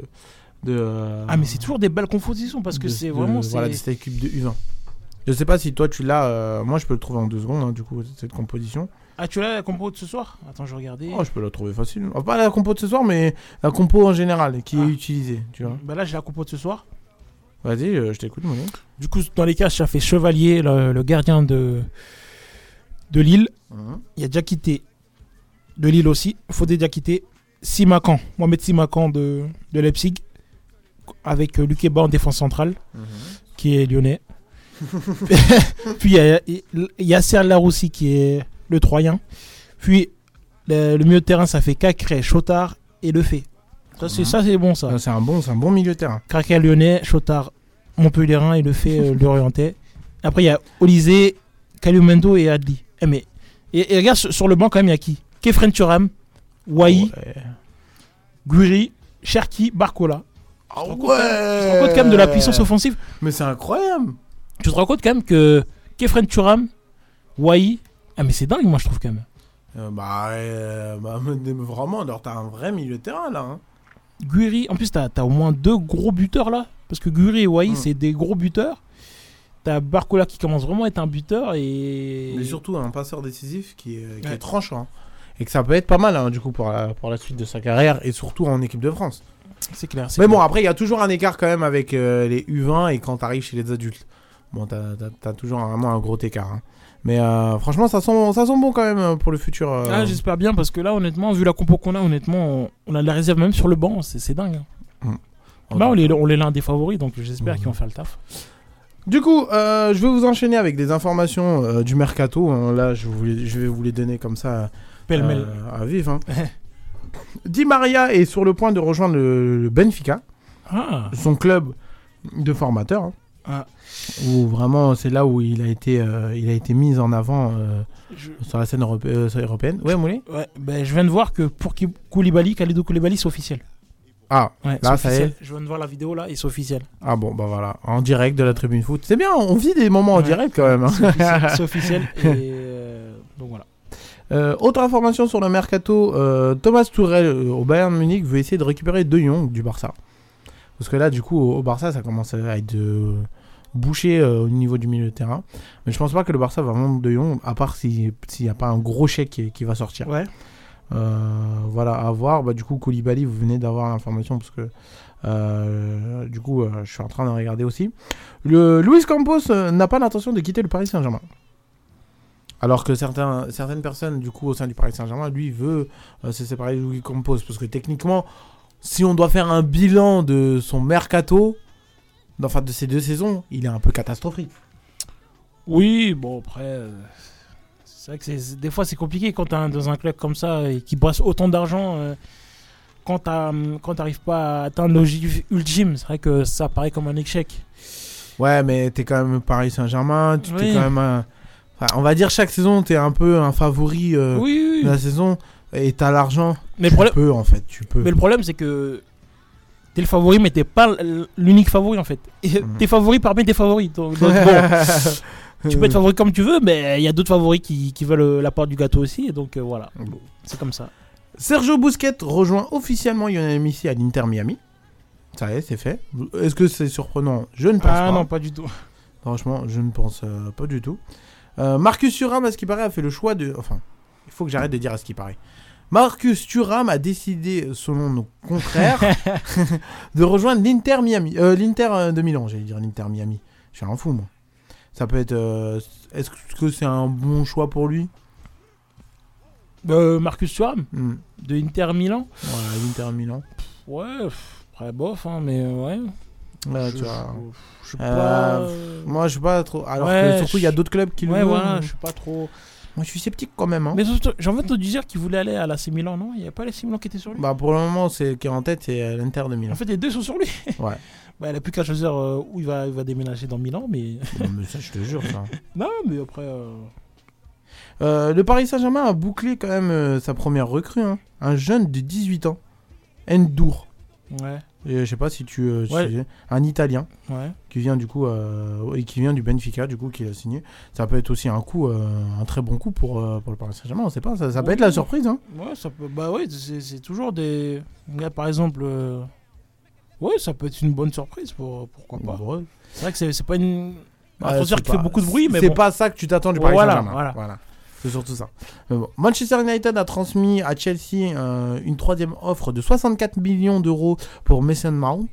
De euh, Ah mais c'est toujours des belles compositions parce que de- c'est de- vraiment Voilà, de c'est- cette équipe de U20. Je sais pas si toi tu l'as. euh, moi, je peux le trouver en deux secondes, hein, du coup, cette composition. Ah tu l'as la compo de ce soir? Attends je vais regarder. Oh, je peux la trouver facile. Enfin, pas la compo de ce soir, mais la compo en général qui Ah. est utilisée, tu vois. Bah là j'ai la compo de ce soir. Vas-y, euh, je t'écoute, mon. Du coup dans les cas ça fait Chevalier le, le gardien de de Lille. Il y a Diakité de Lille aussi. Faudé Diakité. Simakan. Mohamed Simakan de, de Leipzig. Avec euh, Lukeba en défense centrale. Qui est lyonnais. Puis il y a il y a Yasser Laroussi qui est le Troyen. Puis le, le milieu de terrain ça fait Cacré, Chotard et Lefebvre. Ça c'est ça c'est bon ça. C'est un bon, un bon milieu de terrain. Craquet lyonnais, Chotard Montpellierin et le fait euh, l'orientais. Après il y a Olysée, Calumendo et Adli. Eh, mais et, et regarde sur, sur le banc quand même il y a qui? Kefren Turam, Wai, Ouais. Guri, Cherki, Barcola. Ah Tu te rends compte quand même- tu te rends compte quand même de la puissance offensive Mais c'est incroyable. Tu te rends compte quand même que Kefren Turam, Wai, ah mais c'est dingue moi je trouve quand même. Euh, bah, euh, bah, vraiment, alors t'as un vrai milieu de terrain là. hein. Guri, en plus t'as as au moins deux gros buteurs là. Parce que Guri et Wai Hmm. c'est des gros buteurs. T'as Barcola qui commence vraiment à être un buteur et... Mais surtout un passeur décisif qui est, qui est tranchant. Et que ça peut être pas mal hein, du coup pour la, pour la suite de sa carrière et surtout en équipe de France. C'est clair. Mais bon, clair. après, il y a toujours un écart quand même avec euh, les U20 et quand t'arrives chez les adultes. Bon, t'as toujours vraiment un gros écart. hein. Mais euh, franchement, ça sent, ça sent bon quand même euh, pour le futur. euh. Ah, j'espère bien parce que là, honnêtement, vu la compo qu'on a, honnêtement, on, a de la réserve même sur le banc, c'est dingue. hein. En Bah, tout on est, on est l'un des favoris, donc j'espère Mhm. qu'ils vont faire le taf. Du coup, euh, je vais vous enchaîner avec des informations du mercato. hein. Là, je, vous je vais vous les donner comme ça Pêle-mêle. à vif. hein. Di Maria est sur le point de rejoindre le, le Benfica, Ah, son club de formateur. hein. Ah. Où vraiment, c'est là où il a été, euh, il a été mis en avant euh, je, sur la scène europé- euh, européenne. Ouais, Moulay? Ouais, ben, je viens de voir que pour Ki- Koulibaly, Khalidou Koulibaly, c'est officiel. Ah, Ouais, Là, c'est ça y est. officiel. Je viens de voir la vidéo là, et c'est officiel. ah bon, bah voilà, en direct de la tribune foot. C'est bien, on vit des moments en Ouais. direct quand même. hein. C'est officiel. c'est officiel. Et euh, donc voilà. Euh, autre information sur le mercato, euh, Thomas Tourel euh, au Bayern Munich veut essayer de récupérer De Jong du Barça. Parce que là, du coup, au, au Barça, ça commence à être bouché au niveau du milieu de terrain. Mais je pense pas que le Barça va vendre De Jong, à part si- s'il n'y a pas un gros chèque qui, qui va sortir. Ouais. Voilà, à voir. Bah, du coup, Koulibaly, vous venez d'avoir l'information parce que euh, du coup, euh, je suis en train de regarder aussi. Le Luis Campos euh, n'a pas l'intention de quitter le Paris Saint-Germain. Alors que certains, certaines personnes, du coup, au sein du Paris Saint-Germain, lui, veut euh, se séparer de Luis Campos. Parce que techniquement, si on doit faire un bilan de son mercato, enfin de ces deux saisons, il est un peu catastrophique. Oui, bon après, euh, c'est vrai que des fois c'est compliqué quand t'es dans un club comme ça et qui brasse autant d'argent. euh, quand t'as- quand t'arrives pas à atteindre l'objectif ultime, c'est vrai que ça paraît comme un échec. Ouais, mais t'es quand même Paris Saint-Germain, tu t'es Oui. quand même un- enfin, on va dire chaque saison, t'es un peu un favori euh, oui, de la saison et t'as l'argent. Mais le Tu problème, peux en fait, tu peux. mais le problème c'est que t'es le favori, mais t'es pas l'unique favori en fait. Mhm. T'es favori parmi tes favoris. Donc, donc, bon, tu peux être favori comme tu veux, mais il y a d'autres favoris qui, qui veulent euh, la part du gâteau aussi. Et donc euh, voilà, c'est comme ça. Sergio Busquets rejoint officiellement Lionel Messi à l'Inter Miami. Ça y est, c'est fait. Est-ce que c'est surprenant? Je ne pense Ah pas. non, pas du tout. Franchement, je ne pense euh, pas du tout. Euh, Marcus Thuram, à ce qui paraît, a fait le choix de. Enfin, il faut que j'arrête de dire à ce qui paraît. Marcus Thuram a décidé, selon nos confrères, de rejoindre l'Inter Miami. Euh, L'Inter euh, de Milan, j'allais dire l'Inter Miami. Je suis un fou, moi. Ça peut être. euh, Est-ce que c'est un bon choix pour lui? Euh, Marcus Thuram Hmm. de Inter Milan? Voilà, l'Inter Milan. Ouais, pff, après bof, hein, mais ouais. Je, tu vois. je- je Euh, pas. euh, Moi, je suis pas trop. Alors Ouais, que surtout, il y a d'autres clubs qui le ouais, voilà, je suis pas trop. Moi, je suis sceptique quand même. hein. Mais j'ai envie de te dire qu'il voulait aller à la C Milan, non? Il n'y a pas les C Milan qui étaient sur lui? Bah, pour le moment, c'est qui est en tête, c'est euh, l'Inter de Milan. En fait, les deux sont sur lui. Ouais. Bah, il a plus qu'à choisir euh, où il va, il va déménager dans Milan, mais. Non, mais ça, je te jure, ça. non, mais après. euh, Euh, le Paris Saint-Germain a bouclé quand même sa première recrue. hein. Un jeune de 18 ans. Endur. Ouais, Et je sais pas si tu. euh, Ouais. tu sais, un Italien ouais. qui vient du coup euh, et qui vient du Benfica du coup qui a signé. Ça peut être aussi un coup, euh, un très bon coup pour, euh, pour le Paris Saint-Germain. On sait pas. Ça, ça peut Oui. être la surprise. Hein. Ouais, ça peut. Bah, ouais, c'est toujours des. Là, par exemple. euh, Ouais, ça peut être une bonne surprise, pour... pourquoi pas. C'est vrai que c'est pas une. Un transfert qui fait pas- beaucoup de bruit, mais c'est bon. pas ça que tu t'attends du Paris Voilà, Saint-Germain. voilà. C'est surtout ça. Mais bon. Manchester United a transmis à Chelsea euh, une troisième offre de 64 millions d'euros pour Mason Mount.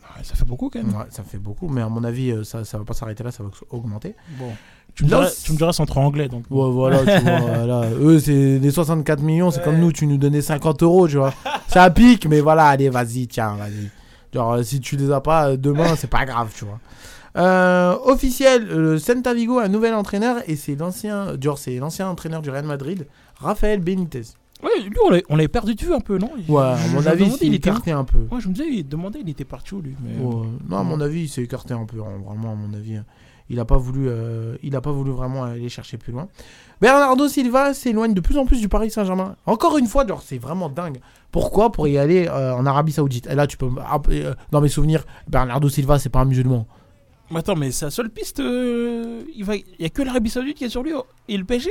Ouais, ça fait beaucoup quand même. Ouais, ça fait beaucoup, mais à mon avis, euh, ça, ça va pas s'arrêter là, ça va augmenter. Bon. Tu me, diras, c'est- tu me diras, c'est entre anglais, donc. Ouais, voilà, tu vois, voilà. Eux, c'est les 64 millions, c'est Ouais. comme nous, tu nous donnais 50 euros, tu vois. Ça pique, mais voilà, allez, vas-y, tiens, vas-y. Genre, si tu les as pas euh, demain, c'est pas grave, tu vois. Euh, officiel, le Celta Vigo a un nouvel entraîneur et c'est l'ancien, c'est l'ancien entraîneur du Real Madrid, Rafael Benitez. Ouais, lui, on l'avait- perdu de vue un peu, non? Ouais, à mon avis, il où? écarté un peu. Ouais, je me disais, il demandait, il était parti où lui mais... Ouais. Non, à mon avis, il s'est écarté un peu. hein, Vraiment, à mon avis, hein. il a pas voulu, euh, il a pas voulu vraiment aller chercher plus loin. Bernardo Silva s'éloigne de plus en plus du Paris Saint-Germain. Encore une fois, genre, c'est vraiment dingue. Pourquoi? Pour y aller euh, en Arabie Saoudite. Et là, tu peux, ah, euh, dans mes souvenirs, Bernardo Silva, c'est pas un musulman. Mais attends, mais sa seule piste, euh, il va... y a que l'Arabie Saoudite qui est sur lui oh, et le PSG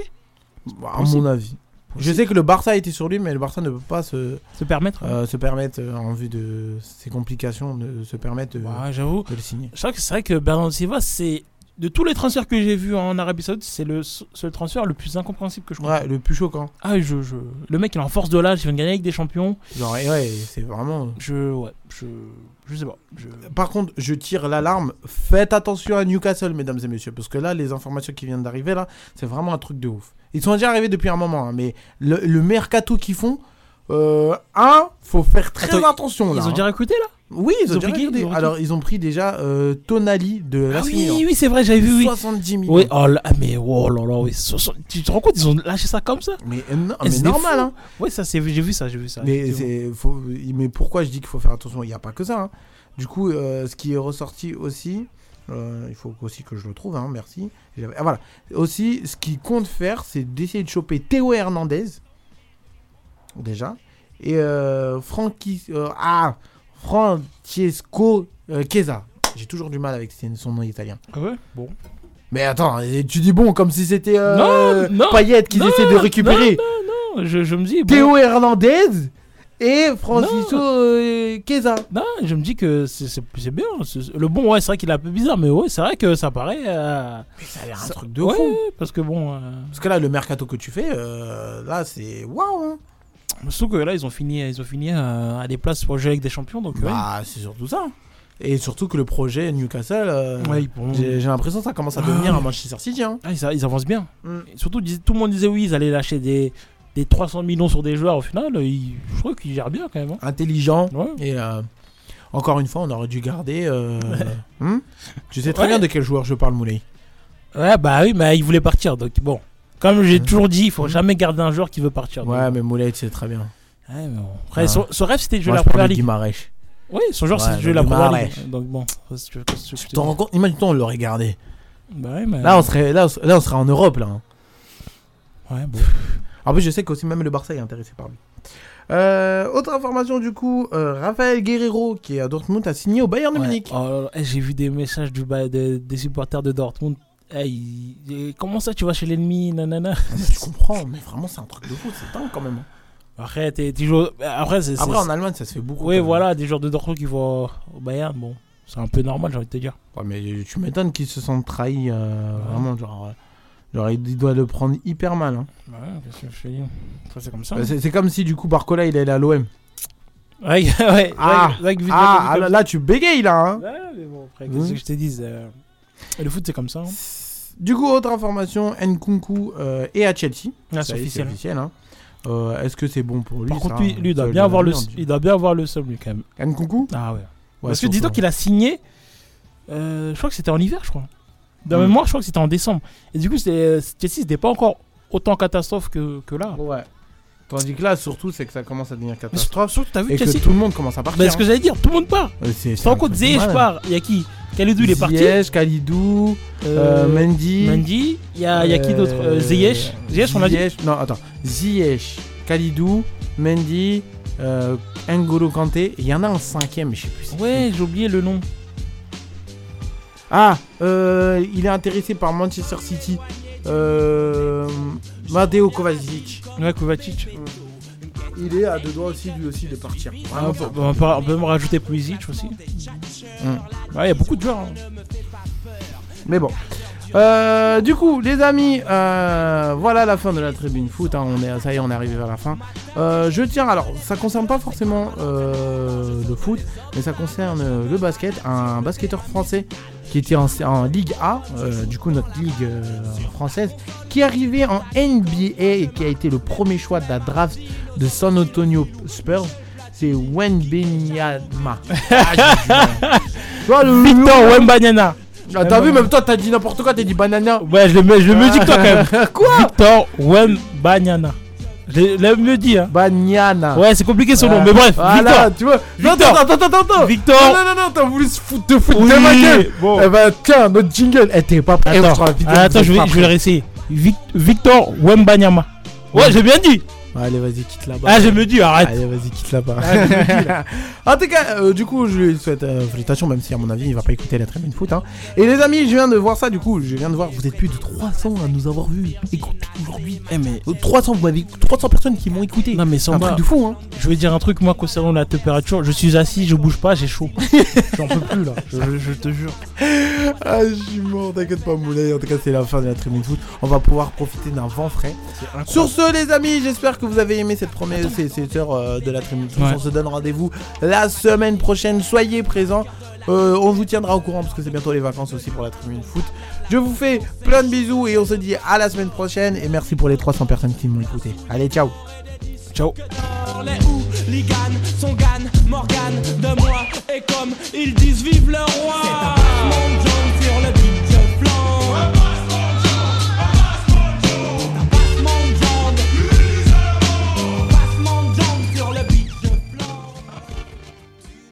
À Possible. mon avis. Je sais que le Barça était sur lui, mais le Barça ne peut pas se, Se permettre euh, se permettre, euh, en vue de ses complications, de se permettre de, Ouais, j'avoue. de le signer. Je crois que c'est vrai que Bernardo Silva, c'est. De tous les transferts que j'ai vus en Arabie Saoudite, c'est le seul transfert le plus incompréhensible que je comprends. Ouais, le plus choquant. Ah, je, je... Le mec, il est en force de l'âge, il vient de gagner avec des champions. Genre, ouais, c'est vraiment. Je. Ouais, je. Je sais pas. Je... Par contre, je tire l'alarme. Faites attention à Newcastle, mesdames et messieurs, parce que là, les informations qui viennent d'arriver là, c'est vraiment un truc de ouf. Ils sont déjà arrivés depuis un moment, hein, mais le, le mercato qu'ils font, euh, un, faut faire très Attends, attention là. Ils ont hein. déjà recruté là? Oui, ils, ils ont, ont pris qui Alors, ils ont pris déjà euh, Tonali de la Ah oui, oui, c'est vrai, j'avais vu, oui. 70 millions. Oui, oh là, mais oh là là, oui. soixante- Tu te rends compte, ils ont lâché ça comme ça Mais, euh, non, mais c'est normal, hein. Ça, c'est, j'ai vu ça, j'ai vu ça. Mais, faut, mais pourquoi je dis qu'il faut faire attention? Il n'y a pas que ça. hein. Du coup, euh, ce qui est ressorti aussi, euh, il faut aussi que je le trouve, hein, merci. Ah, voilà. Aussi, ce qu'il compte faire, c'est d'essayer de choper Théo Hernandez, déjà, et euh, ah, Francesco euh, Chiesa. J'ai toujours du mal avec son nom italien. Ah ouais? Bon. Mais attends, tu dis bon comme si c'était euh, Non, non, Payet qu'ils non, essaient de récupérer. Non, je, je me dis. bon, Théo Hernandez et Francisco euh, Chiesa. Non, je me dis que c'est- bien. Le bon, ouais, c'est vrai qu'il est un peu bizarre, mais ouais, c'est vrai que ça paraît. euh, Ça a l'air un truc de ouais, fou. Parce que bon. euh, Parce que là, le mercato que tu fais, là, c'est waouh. Hein. Surtout que là, ils ont fini, ils ont fini euh, à des places pour jouer avec des champions. Donc, ouais. Bah, c'est surtout ça. Et surtout que le projet Newcastle, euh, Ouais, j'ai l'impression que ça commence à devenir un Manchester City. Hein. Ah, ils, ils avancent bien. Mm. Surtout, tout le monde disait oui, ils allaient lâcher des, des 300 millions sur des joueurs. Au final, ils, je trouve qu'ils gèrent bien quand même. hein. Intelligent. Ouais. Et euh, encore une fois, on aurait dû garder. euh, hmm? Tu sais très Ouais. bien de quel joueur je parle, Moulay. Ouais, bah oui, mais ils voulaient partir. Donc, bon. Comme j'ai toujours dit, il faut jamais garder un joueur qui veut partir. Ouais, mais Moulay, sais très bien. Ouais, mais bon. Après, son, son rêve, c'était de jouer Moi, la première ligue. Oui, son joueur, c'est de jouer la première ligue. Donc, bon. Tu te rends compte Imagine-toi, on l'aurait gardé. Bah ouais, mais. Là, on serait, là, on serait- là, on serait en Europe. Là. hein. Ouais, bon. En plus, je sais qu'aussi même le Barça est intéressé par lui. Euh, autre information du coup, euh, Raphaël Guerrero qui est à Dortmund a signé au Bayern de Ouais. Munich. Oh eh, j'ai vu des messages du, des supporters de Dortmund. Eh, comment ça, tu vas chez l'ennemi nanana. Ah, tu comprends, mais vraiment c'est un truc de fou, c'est dingue quand même. hein. Après, t'es joueur- Après, c'est. Après en Allemagne ça se fait beaucoup. Oui, voilà, des joueurs de Dortmund qui vont au Bayern. Bon, c'est un peu normal, j'ai envie de te dire. Ouais, mais tu m'étonnes qu'ils se sentent trahis, euh, vraiment genre, euh, genre il doit le prendre hyper mal. hein. Ouais, qu'est-ce que je te dis c'est comme ça. Bah, c'est c'est comme si du coup Barcola il est allé à l'OM. Ouais, ouais, Ah, ouais, ouais, Ah, ah, là, là, tu bégayes là. Hein. Ouais, mais bon, après, qu'est-ce que je te dis euh, Le foot, c'est comme ça. hein. Du coup autre information, Nkunku euh, est à Chelsea. Ah, c'est est, officiel. hein. Euh, Est-ce que c'est bon pour lui Par contre, ça, lui, doit bien avoir le, il doit bien avoir le seum, lui, quand même. Nkunku? Ah ouais. Ouais, Parce que dis-toi euh, qu'il a signé. euh, je crois que c'était en hiver, je crois. Dans ma mémoire, je crois que c'était en décembre. Et du coup, Chelsea, c'était pas encore autant catastrophe que, que là. Ouais. Tandis que là, surtout, c'est que ça commence à devenir Mais catastrophe. surtout, t'as vu Et que tout le monde commence à partir. Bah, ce que j'allais dire, tout le monde part. hein. Un compte Ziyech part. Il y a qui? Kalidou, il est parti? Ziyech, Kalidou, euh, Euh, Mendy. Mendy. Il y a, a qui d'autre? Euh, Ziyech. Ziyech, on l'a dit. Non, attends. Ziyech, Kalidou, Mendy, N'Golo Kanté. Il y en a un cinquième, mais je sais plus. Ouais, j'ai oublié le nom. Ah, euh, il est intéressé par Manchester City. Euh, Mateo Kovacic. Ouais, Kovacic. Il est à deux doigts aussi, lui aussi, de partir. Ah, on, peut, on peut- on peut me rajouter Pulisic aussi. Hmm. Ouais, il y a beaucoup de joueurs. hein. Mais bon. Euh, du coup, les amis, euh, voilà la fin de la tribune foot. hein. on est, ça y est, on est arrivé vers la fin. Euh, je tiens, alors, ça concerne pas forcément le foot, mais ça concerne le basket. Un basketteur français qui était en, en Ligue A, du coup notre ligue française, qui est arrivé en NBA et qui a été le premier choix de la draft de San Antonio Spurs. C'est Wenbenyama. Ah, Victor Wembanyama. Ah, T'as vu, même toi, t'as dit n'importe quoi, t'as dit banana. Ouais, je le, mets- je le me dis que toi quand même. Quoi Victor Wembanyama. Je l'ai mieux dit, hein. Banyana. Ouais, c'est compliqué son nom, mais bref. Voilà, Victor. tu vois. Non, Victor. attends, attends, attends, attends. Victor. Non, non, non, non, t'as voulu se foutre, te foutre de ma gueule. bon. Eh ben, tiens, notre jingle. Eh, t'es pas prêt. Attends, sur la vidéo, attends je vais, pas je vais le réessayer. Vic- Victor Wembanyama. Ouais, j'ai bien dit. Allez, vas-y, quitte là-bas. Ah, j'ai me dit, arrête. Allez, vas-y, quitte là-bas. Ah, en tout cas, euh, du coup, je lui souhaite euh, félicitations, même si à mon avis, il va pas écouter la tribune foot. Hein. Et les amis, je viens de voir ça, du coup, je viens de voir, vous êtes plus de 300 à nous avoir vus. Écoute, aujourd'hui. Eh, mais. Euh, 300, vous m'avez 300 personnes qui m'ont écouté. Non, mais C'est un truc de fou, hein. je vais dire un truc, moi, concernant la température. Je suis assis, je bouge pas, j'ai chaud. J'en peux plus, là. Je, je- je te jure. Ah, je suis mort, t'inquiète pas, Moulay. En tout cas, c'est la fin de la tribune foot. On va pouvoir profiter d'un vent frais. Sur ce, les amis, j'espère que que vous avez aimé cette première cette heure euh, de la tribune. On se donne rendez-vous la semaine prochaine. Soyez présents. Euh, on vous tiendra au courant parce que c'est bientôt les vacances aussi pour la tribune foot. Je vous fais plein de bisous et on se dit à la semaine prochaine. Et merci pour les 300 personnes qui m'ont écouté. Allez, ciao. Ciao. Et comme ils disent vive le roi.